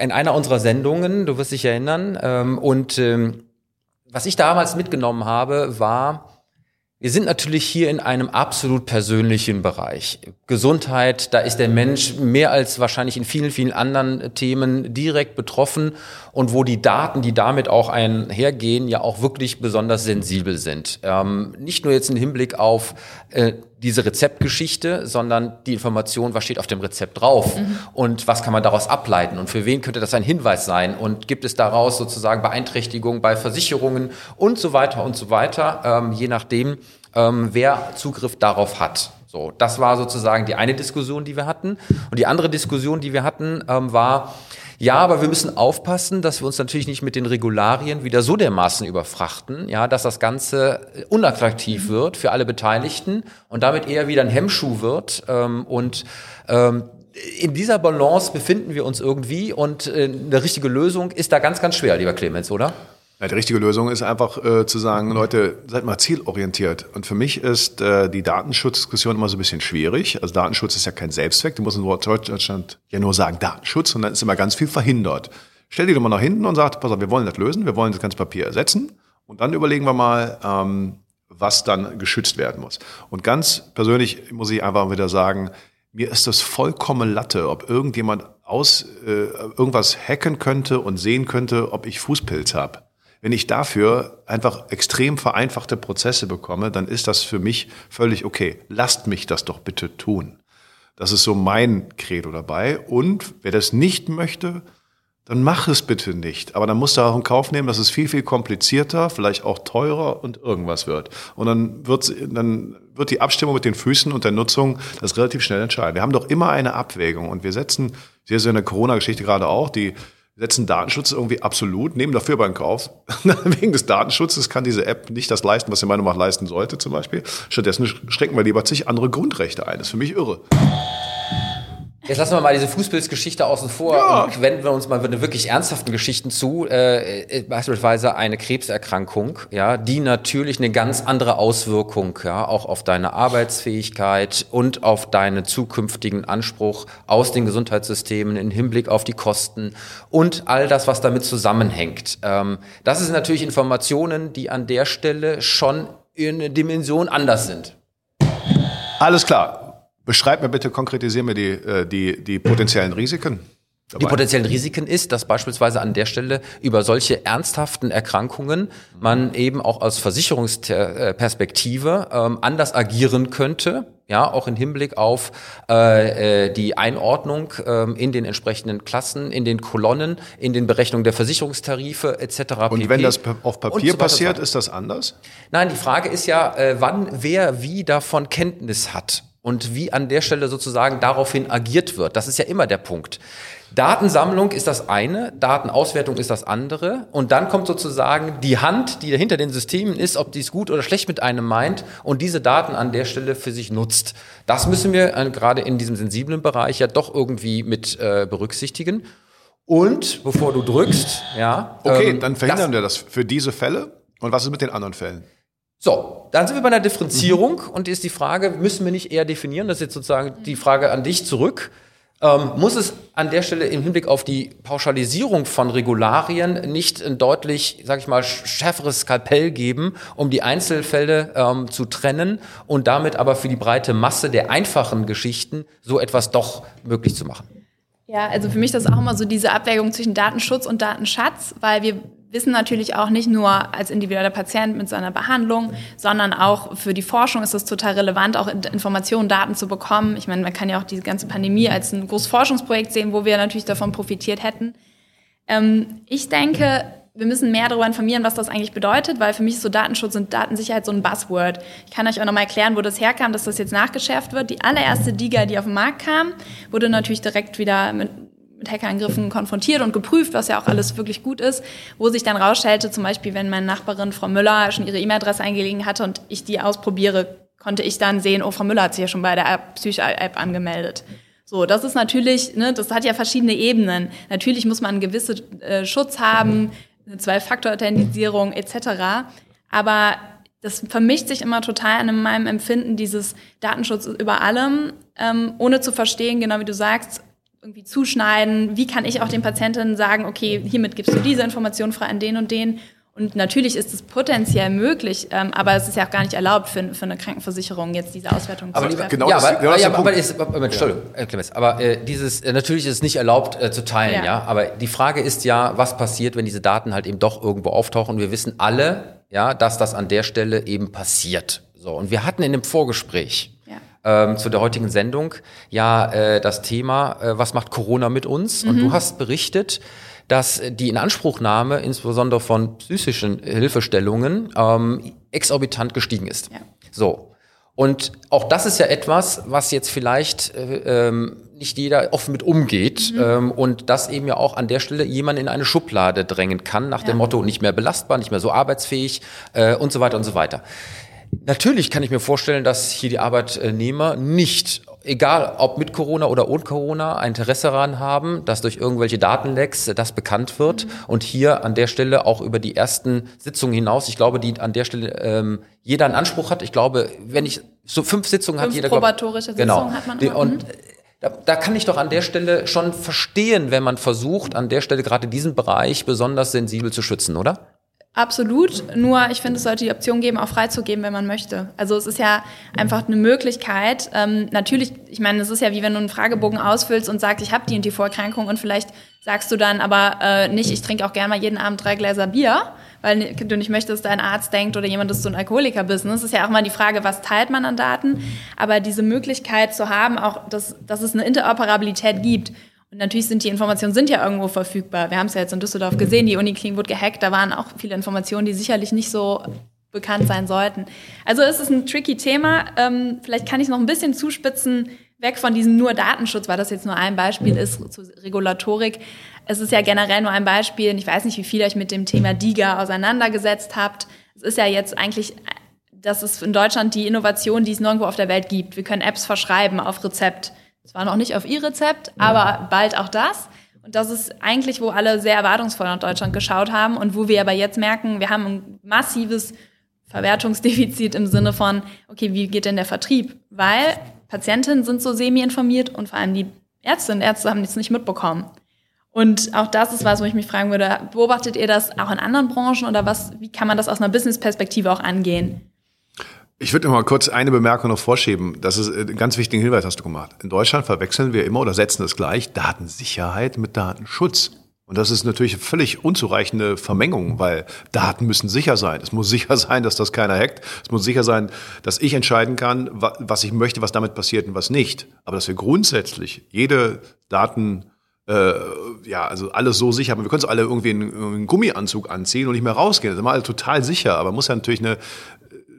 in einer unserer Sendungen, du wirst dich erinnern. Ähm, und ähm, was ich damals mitgenommen habe, war, wir sind natürlich hier in einem absolut persönlichen Bereich. Gesundheit, da ist der Mensch mehr als wahrscheinlich in vielen, vielen anderen Themen direkt betroffen und wo die Daten, die damit auch einhergehen, ja auch wirklich besonders sensibel sind. Ähm, nicht nur jetzt im Hinblick auf äh, diese Rezeptgeschichte, sondern die Information, was steht auf dem Rezept drauf mhm. und was kann man daraus ableiten und für wen könnte das ein Hinweis sein und gibt es daraus sozusagen Beeinträchtigungen bei Versicherungen und so weiter und so weiter, ähm, je nachdem, ähm, wer Zugriff darauf hat. So, das war sozusagen die eine Diskussion, die wir hatten. Und die andere Diskussion, die wir hatten, ähm, war, ja, aber wir müssen aufpassen, dass wir uns natürlich nicht mit den Regularien wieder so dermaßen überfrachten, ja, dass das Ganze unattraktiv wird für alle Beteiligten und damit eher wieder ein Hemmschuh wird. Ähm, und ähm, in dieser Balance befinden wir uns irgendwie und äh, eine richtige Lösung ist da ganz, ganz schwer, lieber Clemens, oder? Ja, die richtige Lösung ist einfach äh, zu sagen, Leute, seid mal zielorientiert. Und für mich ist äh, die Datenschutzdiskussion immer so ein bisschen schwierig. Also Datenschutz ist ja kein Selbstzweck. Du musst in Deutschland ja nur sagen Datenschutz und dann ist immer ganz viel verhindert. Stell dich doch mal nach hinten und sag, pass auf, wir wollen das lösen, wir wollen das ganze Papier ersetzen. Und dann überlegen wir mal, ähm, was dann geschützt werden muss. Und ganz persönlich muss ich einfach wieder sagen, mir ist das vollkommen Latte, ob irgendjemand aus äh, irgendwas hacken könnte und sehen könnte, ob ich Fußpilz habe. Wenn ich dafür einfach extrem vereinfachte Prozesse bekomme, dann ist das für mich völlig okay. Lasst mich das doch bitte tun. Das ist so mein Credo dabei. Und wer das nicht möchte, dann mach es bitte nicht. Aber dann musst du auch in Kauf nehmen, dass es viel, viel komplizierter, vielleicht auch teurer und irgendwas wird. Und dann wird, dann wird die Abstimmung mit den Füßen und der Nutzung das relativ schnell entscheiden. Wir haben doch immer eine Abwägung und wir setzen, sehr, sehr in der Corona-Geschichte gerade auch, die setzen Datenschutz irgendwie absolut, nehmen dafür aber in Kauf. Wegen des Datenschutzes kann diese App nicht das leisten, was sie meiner Meinung nach leisten sollte, zum Beispiel. Stattdessen schränken wir lieber zig andere Grundrechte ein. Das ist für mich irre. Jetzt lassen wir mal diese Fußballsgeschichte außen vor ja. und wenden wir uns mal mit wirklich ernsthaften Geschichten zu. Äh, äh, beispielsweise eine Krebserkrankung, ja, die natürlich eine ganz andere Auswirkung, ja, auch auf deine Arbeitsfähigkeit und auf deinen zukünftigen Anspruch aus den Gesundheitssystemen im Hinblick auf die Kosten und all das, was damit zusammenhängt. Ähm, das sind natürlich Informationen, die an der Stelle schon in eine Dimension anders sind. Alles klar. Beschreib mir bitte, konkretisier mir die, äh, die, die potenziellen Risiken. Dabei. Die potenziellen Risiken ist, dass beispielsweise an der Stelle über solche ernsthaften Erkrankungen man eben auch aus Versicherungsperspektive ähm, anders agieren könnte, ja, auch im Hinblick auf äh, äh die Einordnung ähm, in den entsprechenden Klassen, in den Kolonnen, in den Berechnungen der Versicherungstarife etc. Und pp. wenn das auf Papier so passiert, ist das anders? Nein, die Frage ist ja, äh, wann wer wie davon Kenntnis hat und wie an der Stelle sozusagen daraufhin agiert wird. Das ist ja immer der Punkt. Datensammlung ist das eine, Datenauswertung ist das andere und dann kommt sozusagen die Hand, die hinter den Systemen ist, ob die es gut oder schlecht mit einem meint und diese Daten an der Stelle für sich nutzt. Das müssen wir äh, gerade in diesem sensiblen Bereich ja doch irgendwie mit äh, berücksichtigen. Und bevor du drückst, ja. Okay, ähm, dann verhindern das, wir das für diese Fälle. Und was ist mit den anderen Fällen? So, dann sind wir bei einer Differenzierung mhm. und ist die Frage, müssen wir nicht eher definieren? Das ist jetzt sozusagen die Frage an dich zurück. Ähm, muss es an der Stelle im Hinblick auf die Pauschalisierung von Regularien nicht ein deutlich, sag ich mal, schärferes Skalpell geben, um die Einzelfälle ähm, zu trennen und damit aber für die breite Masse der einfachen Geschichten so etwas doch möglich zu machen? Ja, also für mich ist das auch immer so diese Abwägung zwischen Datenschutz und Datenschatz, weil wir wissen natürlich auch nicht nur als individueller Patient mit seiner Behandlung, sondern auch für die Forschung ist es total relevant, auch Informationen, Daten zu bekommen. Ich meine, man kann ja auch diese ganze Pandemie als ein großes Forschungsprojekt sehen, wo wir natürlich davon profitiert hätten. Ähm, ich denke, wir müssen mehr darüber informieren, was das eigentlich bedeutet, weil für mich ist so Datenschutz und Datensicherheit so ein Buzzword. Ich kann euch auch nochmal erklären, wo das herkam, dass das jetzt nachgeschärft wird. Die allererste DIGA, die auf den Markt kam, wurde natürlich direkt wieder mit mit Hackerangriffen konfrontiert und geprüft, was ja auch alles wirklich gut ist, wo sich dann rausstellte, zum Beispiel, wenn meine Nachbarin Frau Müller schon ihre E-Mail-Adresse eingelegen hatte und ich die ausprobiere, konnte ich dann sehen, oh, Frau Müller hat sich ja schon bei der Psych-App angemeldet. So, das ist natürlich, ne, das hat ja verschiedene Ebenen. Natürlich muss man einen gewissen äh, Schutz haben, eine Zwei-Faktor-Authentisierung etc. Aber das vermischt sich immer total in meinem Empfinden, dieses Datenschutz über allem, ähm, ohne zu verstehen, genau wie du sagst, irgendwie zuschneiden? Wie kann ich auch den Patientinnen sagen, okay, hiermit gibst du diese Information frei an den und den? Und natürlich ist es potenziell möglich, ähm, aber es ist ja auch gar nicht erlaubt für, für eine Krankenversicherung jetzt diese Auswertung aber zu treffen. Genau, ja, aber, genau ja, aber, aber, ist, aber, Entschuldigung, ja. Clemens, aber äh, dieses äh, natürlich ist es nicht erlaubt äh, zu teilen, ja. ja. Aber die Frage ist ja, was passiert, wenn diese Daten halt eben doch irgendwo auftauchen? Und wir wissen alle, ja, dass das an der Stelle eben passiert. So und wir hatten in dem Vorgespräch ähm, zu der heutigen Sendung ja äh, das Thema, äh, was macht Corona mit uns? Mhm. Und du hast berichtet, dass die Inanspruchnahme insbesondere von psychischen Hilfestellungen ähm, exorbitant gestiegen ist. Ja. So. Und auch das ist ja etwas, was jetzt vielleicht äh, ähm, nicht jeder offen mit umgeht mhm. ähm, und das eben ja auch an der Stelle jemand in eine Schublade drängen kann, nach ja. dem Motto nicht mehr belastbar, nicht mehr so arbeitsfähig äh, und so weiter und so weiter. Natürlich kann ich mir vorstellen, dass hier die Arbeitnehmer nicht, egal ob mit Corona oder ohne Corona, ein Interesse daran haben, dass durch irgendwelche Datenlecks das bekannt wird mhm. und hier an der Stelle auch über die ersten Sitzungen hinaus, ich glaube, die an der Stelle ähm, jeder einen Anspruch hat. Ich glaube, wenn ich so fünf Sitzungen fünf hat jeder. Probatorische Sitzungen genau. hat man. Immer. Und mhm. da, da kann ich doch an der Stelle schon verstehen, wenn man versucht, an der Stelle gerade diesen Bereich besonders sensibel zu schützen, oder? Absolut. Nur ich finde, es sollte die Option geben, auch freizugeben, wenn man möchte. Also es ist ja einfach eine Möglichkeit. Ähm, natürlich, ich meine, es ist ja wie wenn du einen Fragebogen ausfüllst und sagst, ich habe die und die Vorerkrankung und vielleicht sagst du dann aber äh, nicht, ich trinke auch gerne mal jeden Abend drei Gläser Bier, weil du nicht möchtest, dass dein Arzt denkt oder jemand, dass du ein Alkoholiker bist. Das ist ja auch mal die Frage, was teilt man an Daten? Aber diese Möglichkeit zu haben, auch dass, dass es eine Interoperabilität gibt und natürlich sind die Informationen sind ja irgendwo verfügbar. Wir haben es ja jetzt in Düsseldorf gesehen, die Uniklinik wurde gehackt, da waren auch viele Informationen, die sicherlich nicht so bekannt sein sollten. Also es ist ein tricky Thema. Ähm, vielleicht kann ich noch ein bisschen zuspitzen, weg von diesem nur Datenschutz, weil das jetzt nur ein Beispiel ist zur Regulatorik. Es ist ja generell nur ein Beispiel. Ich weiß nicht, wie viel euch mit dem Thema DIGA auseinandergesetzt habt. Es ist ja jetzt eigentlich, das ist in Deutschland die Innovation, die es nirgendwo auf der Welt gibt. Wir können Apps verschreiben auf Rezept. Zwar noch nicht auf ihr Rezept, aber bald auch das. Und das ist eigentlich, wo alle sehr erwartungsvoll nach Deutschland geschaut haben und wo wir aber jetzt merken, wir haben ein massives Verwertungsdefizit im Sinne von, okay, wie geht denn der Vertrieb? Weil Patientinnen sind so semi-informiert und vor allem die Ärzte und Ärzte haben das nicht mitbekommen. Und auch das ist was, wo ich mich fragen würde, beobachtet ihr das auch in anderen Branchen oder was, wie kann man das aus einer Business-Perspektive auch angehen? Ich würde noch mal kurz eine Bemerkung noch vorschieben. Das ist ein ganz wichtigen Hinweis, hast du gemacht. In Deutschland verwechseln wir immer oder setzen es gleich Datensicherheit mit Datenschutz. Und das ist natürlich völlig unzureichende Vermengung, weil Daten müssen sicher sein. Es muss sicher sein, dass das keiner hackt. Es muss sicher sein, dass ich entscheiden kann, was ich möchte, was damit passiert und was nicht. Aber dass wir grundsätzlich jede Daten äh, ja, also alles so sicher. Aber wir können es alle irgendwie einen, einen Gummianzug anziehen und nicht mehr rausgehen. Das ist immer alle total sicher. Aber muss ja natürlich eine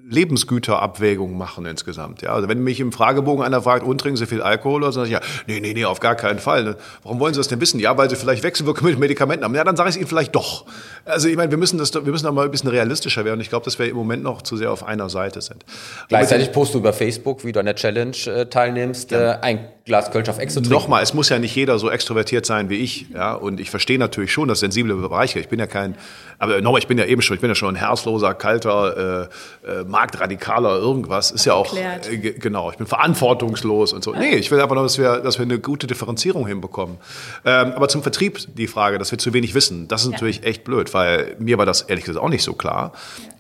Lebensgüterabwägung machen insgesamt. Ja, also wenn mich im Fragebogen einer fragt, und trinken Sie viel Alkohol, oder so, sage ich ja, nee, nee, nee, auf gar keinen Fall. Warum wollen Sie das denn wissen? Ja, weil Sie vielleicht Wechselwirkung mit Medikamenten haben. Ja, dann sage ich es Ihnen vielleicht doch. Also ich meine, wir müssen das, wir müssen da mal ein bisschen realistischer werden. Ich glaube, dass wir im Moment noch zu sehr auf einer Seite sind. Gleichzeitig postest du über Facebook, wie du an der Challenge äh, teilnimmst, ja. äh, ein Glas Kölsch auf Exo Nochmal, es muss ja nicht jeder so extrovertiert sein wie ich. Ja, und ich verstehe natürlich schon das sensible Bereiche. Ich bin ja kein, aber nochmal, ich bin ja eben schon, ich bin ja schon ein herzloser, kalter, äh, äh, marktradikaler irgendwas. Ist ja auch, äh, genau, ich bin verantwortungslos und so. Nee, ich will einfach nur, dass wir, dass wir eine gute Differenzierung hinbekommen. Ähm, aber zum Vertrieb die Frage, dass wir zu wenig wissen, das ist ja. natürlich echt blöd, weil mir war das ehrlich gesagt auch nicht so klar.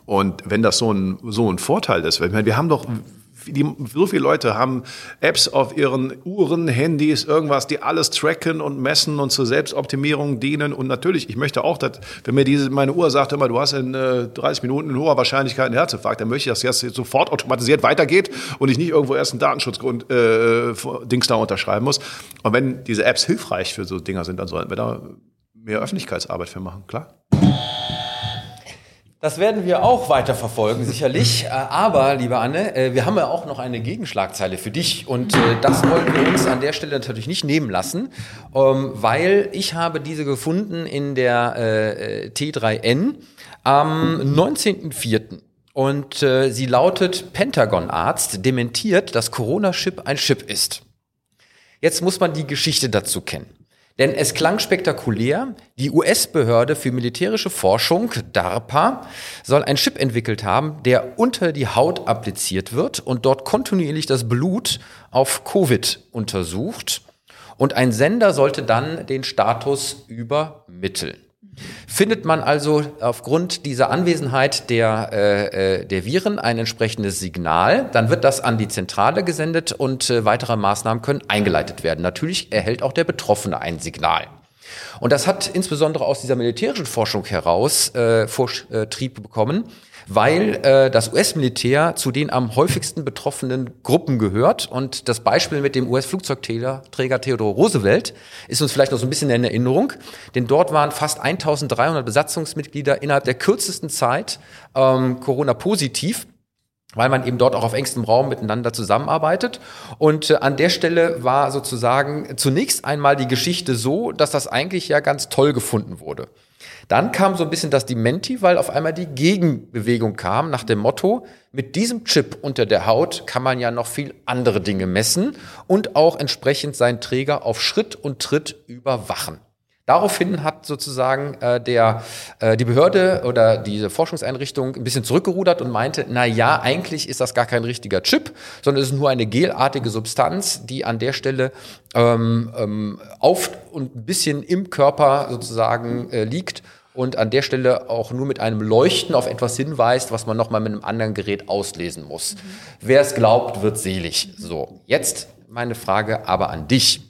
Und wenn das so ein, so ein Vorteil ist, ich meine, wir haben doch die, so viele Leute haben Apps auf ihren Uhren, Handys, irgendwas, die alles tracken und messen und zur Selbstoptimierung dienen. Und natürlich, ich möchte auch, dass, wenn mir diese, meine Uhr sagt immer, du hast in äh, 30 Minuten in hoher Wahrscheinlichkeit einen Herzinfarkt, dann möchte ich, dass das jetzt sofort automatisiert weitergeht und ich nicht irgendwo erst einen Datenschutzgrund äh, Dings da unterschreiben muss. Und wenn diese Apps hilfreich für so Dinger sind, dann sollten wir da mehr Öffentlichkeitsarbeit für machen, klar. Das werden wir auch weiter verfolgen, sicherlich. Äh, aber, liebe Anne, äh, wir haben ja auch noch eine Gegenschlagzeile für dich. Und äh, das wollen wir uns an der Stelle natürlich nicht nehmen lassen, ähm, weil ich habe diese gefunden in der T3N am 19.04. Und sie lautet, Pentagon-Arzt dementiert, dass Corona-Chip ein Chip ist. Jetzt muss man die Geschichte dazu kennen. Denn es klang spektakulär. Die US-Behörde für militärische Forschung, DARPA, soll einen Chip entwickelt haben, der unter die Haut appliziert wird und dort kontinuierlich das Blut auf Covid untersucht. Und ein Sender sollte dann den Status übermitteln. Findet man also aufgrund dieser Anwesenheit der, äh, äh, der Viren ein entsprechendes Signal, dann wird das an die Zentrale gesendet und äh, weitere Maßnahmen können eingeleitet werden. Natürlich erhält auch der Betroffene ein Signal. Und das hat insbesondere aus dieser militärischen Forschung heraus äh, Vortrieb bekommen, weil äh, das US-Militär zu den am häufigsten betroffenen Gruppen gehört. Und das Beispiel mit dem US-Flugzeugträger Theodore Roosevelt ist uns vielleicht noch so ein bisschen in Erinnerung, denn dort waren fast 1300 Besatzungsmitglieder innerhalb der kürzesten Zeit ähm, Corona-positiv weil man eben dort auch auf engstem Raum miteinander zusammenarbeitet. Und äh, an der Stelle war sozusagen zunächst einmal die Geschichte so, dass das eigentlich ja ganz toll gefunden wurde. Dann kam so ein bisschen das Dementi, weil auf einmal die Gegenbewegung kam nach dem Motto, mit diesem Chip unter der Haut kann man ja noch viel andere Dinge messen und auch entsprechend seinen Träger auf Schritt und Tritt überwachen. Daraufhin hat sozusagen äh, der, äh, die Behörde oder diese Forschungseinrichtung ein bisschen zurückgerudert und meinte, na ja, eigentlich ist das gar kein richtiger Chip, sondern es ist nur eine gelartige Substanz, die an der Stelle ähm, ähm, auf und ein bisschen im Körper sozusagen äh, liegt und an der Stelle auch nur mit einem Leuchten auf etwas hinweist, was man nochmal mit einem anderen Gerät auslesen muss. Mhm. Wer es glaubt, wird selig. So, jetzt meine Frage aber an dich.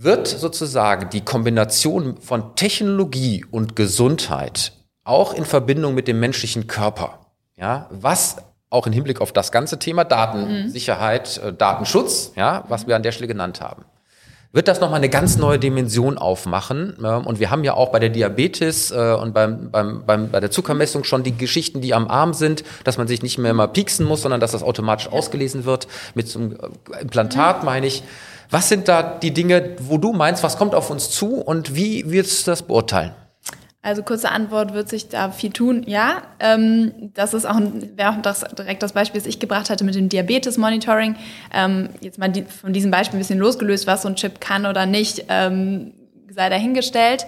Wird sozusagen die Kombination von Technologie und Gesundheit auch in Verbindung mit dem menschlichen Körper, ja, was auch im Hinblick auf das ganze Thema Datensicherheit, mhm. Datenschutz, ja, was wir an der Stelle genannt haben, wird das nochmal eine ganz neue Dimension aufmachen. Und wir haben ja auch bei der Diabetes äh, und beim, beim, beim, bei der Zuckermessung schon die Geschichten, die am Arm sind, dass man sich nicht mehr mal pieksen muss, sondern dass das automatisch ausgelesen wird mit so einem äh, Implantat, meine ich. Was sind da die Dinge, wo du meinst, was kommt auf uns zu und wie wirst du das beurteilen? Also kurze Antwort, wird sich da viel tun? Ja, ähm, das ist auch, wäre auch das, direkt das Beispiel, das ich gebracht hatte mit dem Diabetes-Monitoring. Ähm, jetzt mal die, von diesem Beispiel ein bisschen losgelöst, was so ein Chip kann oder nicht, ähm, sei dahingestellt.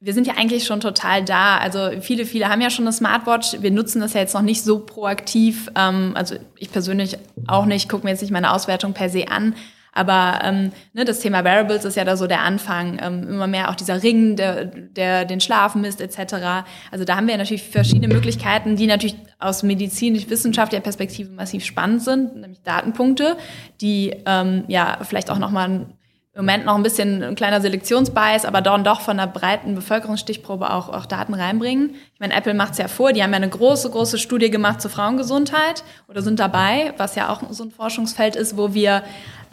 Wir sind ja eigentlich schon total da. Also viele, viele haben ja schon eine Smartwatch. Wir nutzen das ja jetzt noch nicht so proaktiv. Ähm, also ich persönlich auch nicht, gucke mir jetzt nicht meine Auswertung per se an. Aber ähm, ne, das Thema Wearables ist ja da so der Anfang. Ähm, immer mehr auch dieser Ring, der, der den Schlaf misst etc. Also da haben wir natürlich verschiedene Möglichkeiten, die natürlich aus medizinisch-wissenschaftlicher Perspektive massiv spannend sind, nämlich Datenpunkte, die ähm, ja vielleicht auch nochmal im Moment noch ein bisschen ein kleiner Selektionsbias, aber dann doch von einer breiten Bevölkerungsstichprobe auch, auch Daten reinbringen. Ich meine, Apple macht es ja vor, die haben ja eine große, große Studie gemacht zur Frauengesundheit oder sind dabei, was ja auch so ein Forschungsfeld ist, wo wir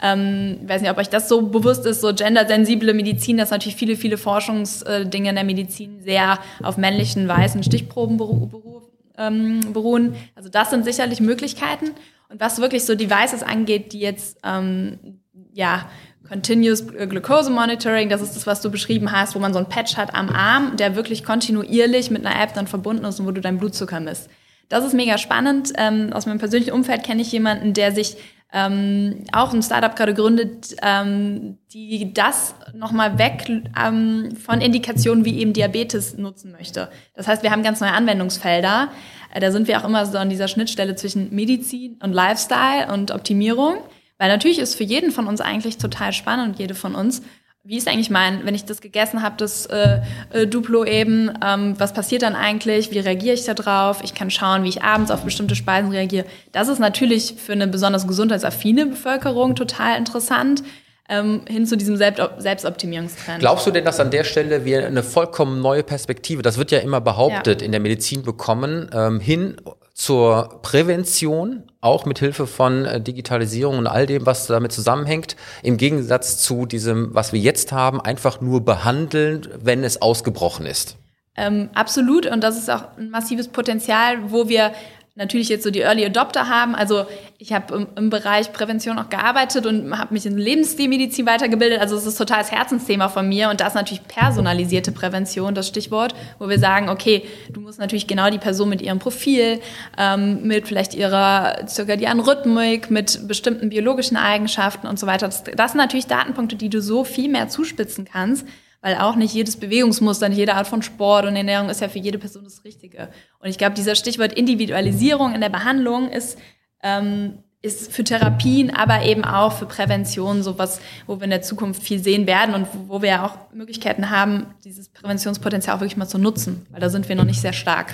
ähm, weiß nicht, ob euch das so bewusst ist, so gendersensible Medizin, dass natürlich viele, viele Forschungsdinge in der Medizin sehr auf männlichen, weißen Stichproben beru beru ähm, beruhen. Also das sind sicherlich Möglichkeiten. Und was wirklich so Devices angeht, die jetzt, ähm, ja, Continuous Glucose Monitoring, das ist das, was du beschrieben hast, wo man so ein Patch hat am Arm, der wirklich kontinuierlich mit einer App dann verbunden ist und wo du deinen Blutzucker misst. Das ist mega spannend. Ähm, aus meinem persönlichen Umfeld kenne ich jemanden, der sich ähm, auch ein Startup gerade gründet, ähm, die das nochmal weg ähm, von Indikationen wie eben Diabetes nutzen möchte. Das heißt, wir haben ganz neue Anwendungsfelder. Äh, da sind wir auch immer so an dieser Schnittstelle zwischen Medizin und Lifestyle und Optimierung. Weil natürlich ist für jeden von uns eigentlich total spannend, jede von uns, wie ist eigentlich mein, wenn ich das gegessen habe, das äh, äh, Duplo eben, ähm, was passiert dann eigentlich, wie reagiere ich da drauf? Ich kann schauen, wie ich abends auf bestimmte Speisen reagiere. Das ist natürlich für eine besonders gesundheitsaffine Bevölkerung total interessant. Ähm, hin zu diesem Selbst Selbstoptimierungstrend. Glaubst du denn, dass an der Stelle wir eine vollkommen neue Perspektive, das wird ja immer behauptet, ja. in der Medizin bekommen, ähm, hin zur Prävention, auch mit Hilfe von äh, Digitalisierung und all dem, was damit zusammenhängt, im Gegensatz zu diesem, was wir jetzt haben, einfach nur behandeln, wenn es ausgebrochen ist. Ähm, absolut. Und das ist auch ein massives Potenzial, wo wir natürlich jetzt so die Early Adopter haben. Also ich habe im, im, Bereich Prävention auch gearbeitet und habe mich in Lebensstilmedizin weitergebildet. Also es ist total das Herzensthema von mir und das ist natürlich personalisierte Prävention, das Stichwort, wo wir sagen, okay, du musst natürlich genau die Person mit ihrem Profil, ähm, mit vielleicht ihrer zirkadianen Rhythmik, mit bestimmten biologischen Eigenschaften und so weiter. Das, das sind natürlich Datenpunkte, die du so viel mehr zuspitzen kannst weil auch nicht jedes Bewegungsmuster, nicht jede Art von Sport und Ernährung ist ja für jede Person das Richtige. Und ich glaube, dieser Stichwort Individualisierung in der Behandlung ist, ähm, ist für Therapien, aber eben auch für Prävention sowas, wo wir in der Zukunft viel sehen werden und wo wir ja auch Möglichkeiten haben, dieses Präventionspotenzial auch wirklich mal zu nutzen, weil da sind wir noch nicht sehr stark.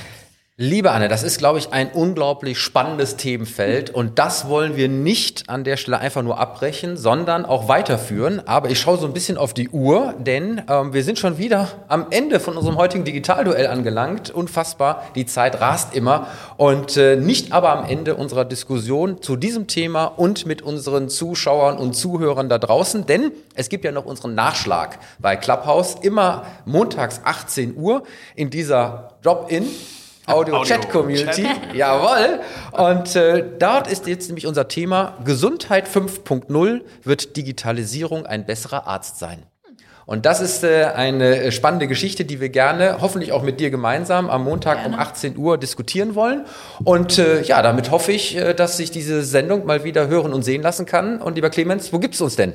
Liebe Anne, das ist, glaube ich, ein unglaublich spannendes Themenfeld. Und das wollen wir nicht an der Stelle einfach nur abbrechen, sondern auch weiterführen. Aber ich schaue so ein bisschen auf die Uhr, denn ähm, wir sind schon wieder am Ende von unserem heutigen Digitalduell angelangt. Unfassbar, die Zeit rast immer. Und äh, nicht aber am Ende unserer Diskussion zu diesem Thema und mit unseren Zuschauern und Zuhörern da draußen, denn es gibt ja noch unseren Nachschlag bei Clubhouse. Immer montags 18 Uhr in dieser Drop-in Audio-Chat-Community. Audio Jawohl. Und äh, dort ist jetzt nämlich unser Thema Gesundheit 5.0 wird Digitalisierung ein besserer Arzt sein. Und das ist äh, eine äh, spannende Geschichte, die wir gerne, hoffentlich auch mit dir gemeinsam, am Montag gerne. um 18 Uhr diskutieren wollen. Und äh, ja, damit hoffe ich, äh, dass sich diese Sendung mal wieder hören und sehen lassen kann. Und lieber Clemens, wo gibt's uns denn?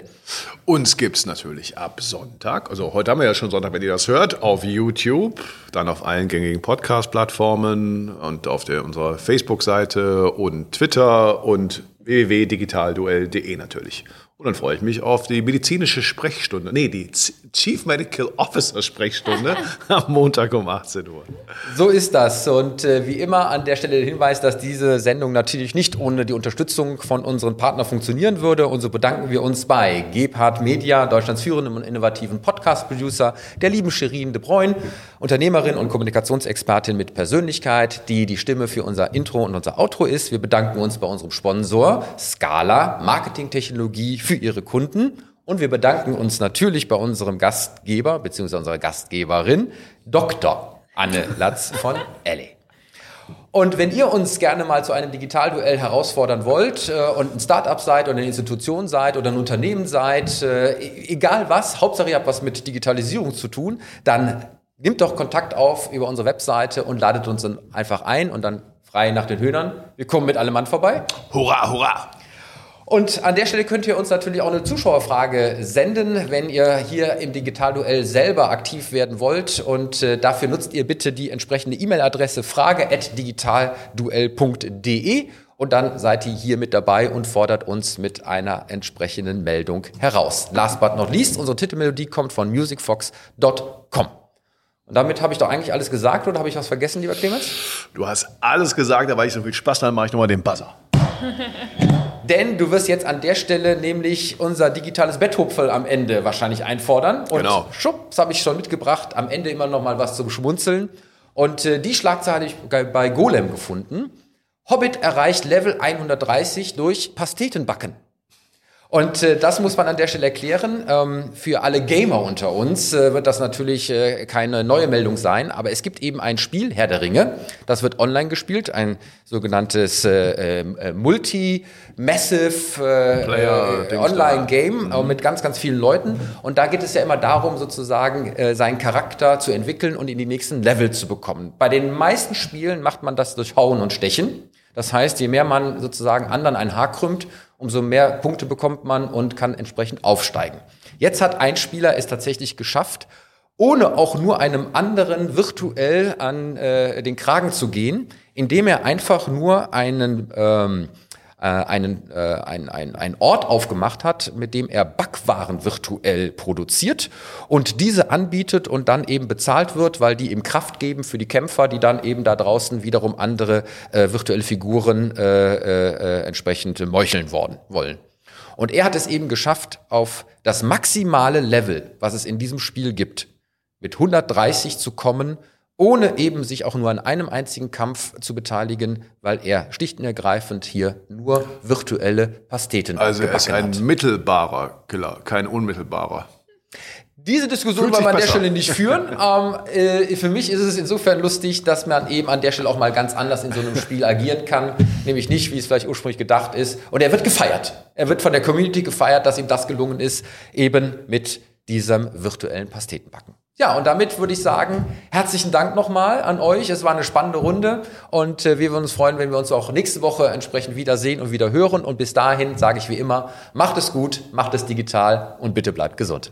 Uns gibt's natürlich ab Sonntag. Also heute haben wir ja schon Sonntag, wenn ihr das hört, auf YouTube, dann auf allen gängigen Podcast-Plattformen und auf der, unserer Facebook-Seite und Twitter und www.digitalduell.de natürlich. Und dann freue ich mich auf die medizinische Sprechstunde. Nee, die Chief Medical Officer Sprechstunde am Montag um 18 Uhr. So ist das. Und äh, wie immer an der Stelle der Hinweis, dass diese Sendung natürlich nicht ohne die Unterstützung von unseren Partnern funktionieren würde. Und so bedanken wir uns bei Gebhard Media, Deutschlands führendem und innovativen Podcast-Producer, der lieben Shirin de Bruyne, Unternehmerin und Kommunikationsexpertin mit Persönlichkeit, die die Stimme für unser Intro und unser Outro ist. Wir bedanken uns bei unserem Sponsor Scala Marketingtechnologie für ihre Kunden. Und wir bedanken uns natürlich bei unserem Gastgeber bzw. unserer Gastgeberin, Dr. Anne Latz von Elle. Und wenn ihr uns gerne mal zu einem Digitalduell herausfordern wollt äh, und ein Startup seid oder eine Institution seid oder ein Unternehmen seid, äh, egal was, Hauptsache ihr habt was mit Digitalisierung zu tun, dann nehmt doch Kontakt auf über unsere Webseite und ladet uns dann einfach ein und dann frei nach den Höhnern. Wir kommen mit allem Mann vorbei. Hurra, hurra! Und an der Stelle könnt ihr uns natürlich auch eine Zuschauerfrage senden, wenn ihr hier im Digitalduell selber aktiv werden wollt. Und äh, dafür nutzt ihr bitte die entsprechende E-Mail-Adresse frage.digitalduell.de und dann seid ihr hier mit dabei und fordert uns mit einer entsprechenden Meldung heraus. Last but not least, unsere Titelmelodie kommt von musicfox.com. Und damit habe ich doch eigentlich alles gesagt oder habe ich was vergessen, lieber Clemens? Du hast alles gesagt, aber weil ich so viel Spaß habe, mache ich nochmal den Buzzer. Denn du wirst jetzt an der Stelle nämlich unser digitales Betthupferl am Ende wahrscheinlich einfordern. Und genau. schubs habe ich schon mitgebracht. Am Ende immer noch mal was zum Schmunzeln. Und äh, die Schlagzeile habe ich bei Golem gefunden. Hobbit erreicht Level 130 durch Pastetenbacken. Und äh, das muss man an der Stelle erklären. Ähm, für alle Gamer unter uns äh, wird das natürlich äh, keine neue Meldung sein, aber es gibt eben ein Spiel, Herr der Ringe, das wird online gespielt, ein sogenanntes äh, äh, Multi-Massive äh, äh, Online-Game äh, mit ganz, ganz vielen Leuten. Und da geht es ja immer darum, sozusagen äh, seinen Charakter zu entwickeln und in die nächsten Level zu bekommen. Bei den meisten Spielen macht man das durch Hauen und Stechen. Das heißt, je mehr man sozusagen anderen ein Haar krümmt, umso mehr Punkte bekommt man und kann entsprechend aufsteigen. Jetzt hat ein Spieler es tatsächlich geschafft, ohne auch nur einem anderen virtuell an äh, den Kragen zu gehen, indem er einfach nur einen ähm, äh, einen, äh, ein, ein, ein Ort aufgemacht hat, mit dem er Backwaren virtuell produziert und diese anbietet und dann eben bezahlt wird, weil die ihm Kraft geben für die Kämpfer, die dann eben da draußen wiederum andere äh, virtuelle Figuren äh, äh, entsprechend meucheln worden, wollen. Und er hat es eben geschafft, auf das maximale Level, was es in diesem Spiel gibt, mit 130 zu kommen ohne eben sich auch nur an einem einzigen Kampf zu beteiligen, weil er schlicht und ergreifend hier nur virtuelle Pasteten Also er ist ein hat. mittelbarer Killer, kein unmittelbarer. Diese Diskussion wollen wir an der Stelle nicht führen. ähm, äh, für mich ist es insofern lustig, dass man eben an der Stelle auch mal ganz anders in so einem Spiel agieren kann. Nämlich nicht, wie es vielleicht ursprünglich gedacht ist. Und er wird gefeiert. Er wird von der Community gefeiert, dass ihm das gelungen ist, eben mit diesem virtuellen Pastetenbacken. Ja, und damit würde ich sagen, herzlichen Dank nochmal an euch. Es war eine spannende Runde und äh, wir würden uns freuen, wenn wir uns auch nächste Woche entsprechend wiedersehen und wieder hören. Und bis dahin sage ich wie immer, macht es gut, macht es digital und bitte bleibt gesund.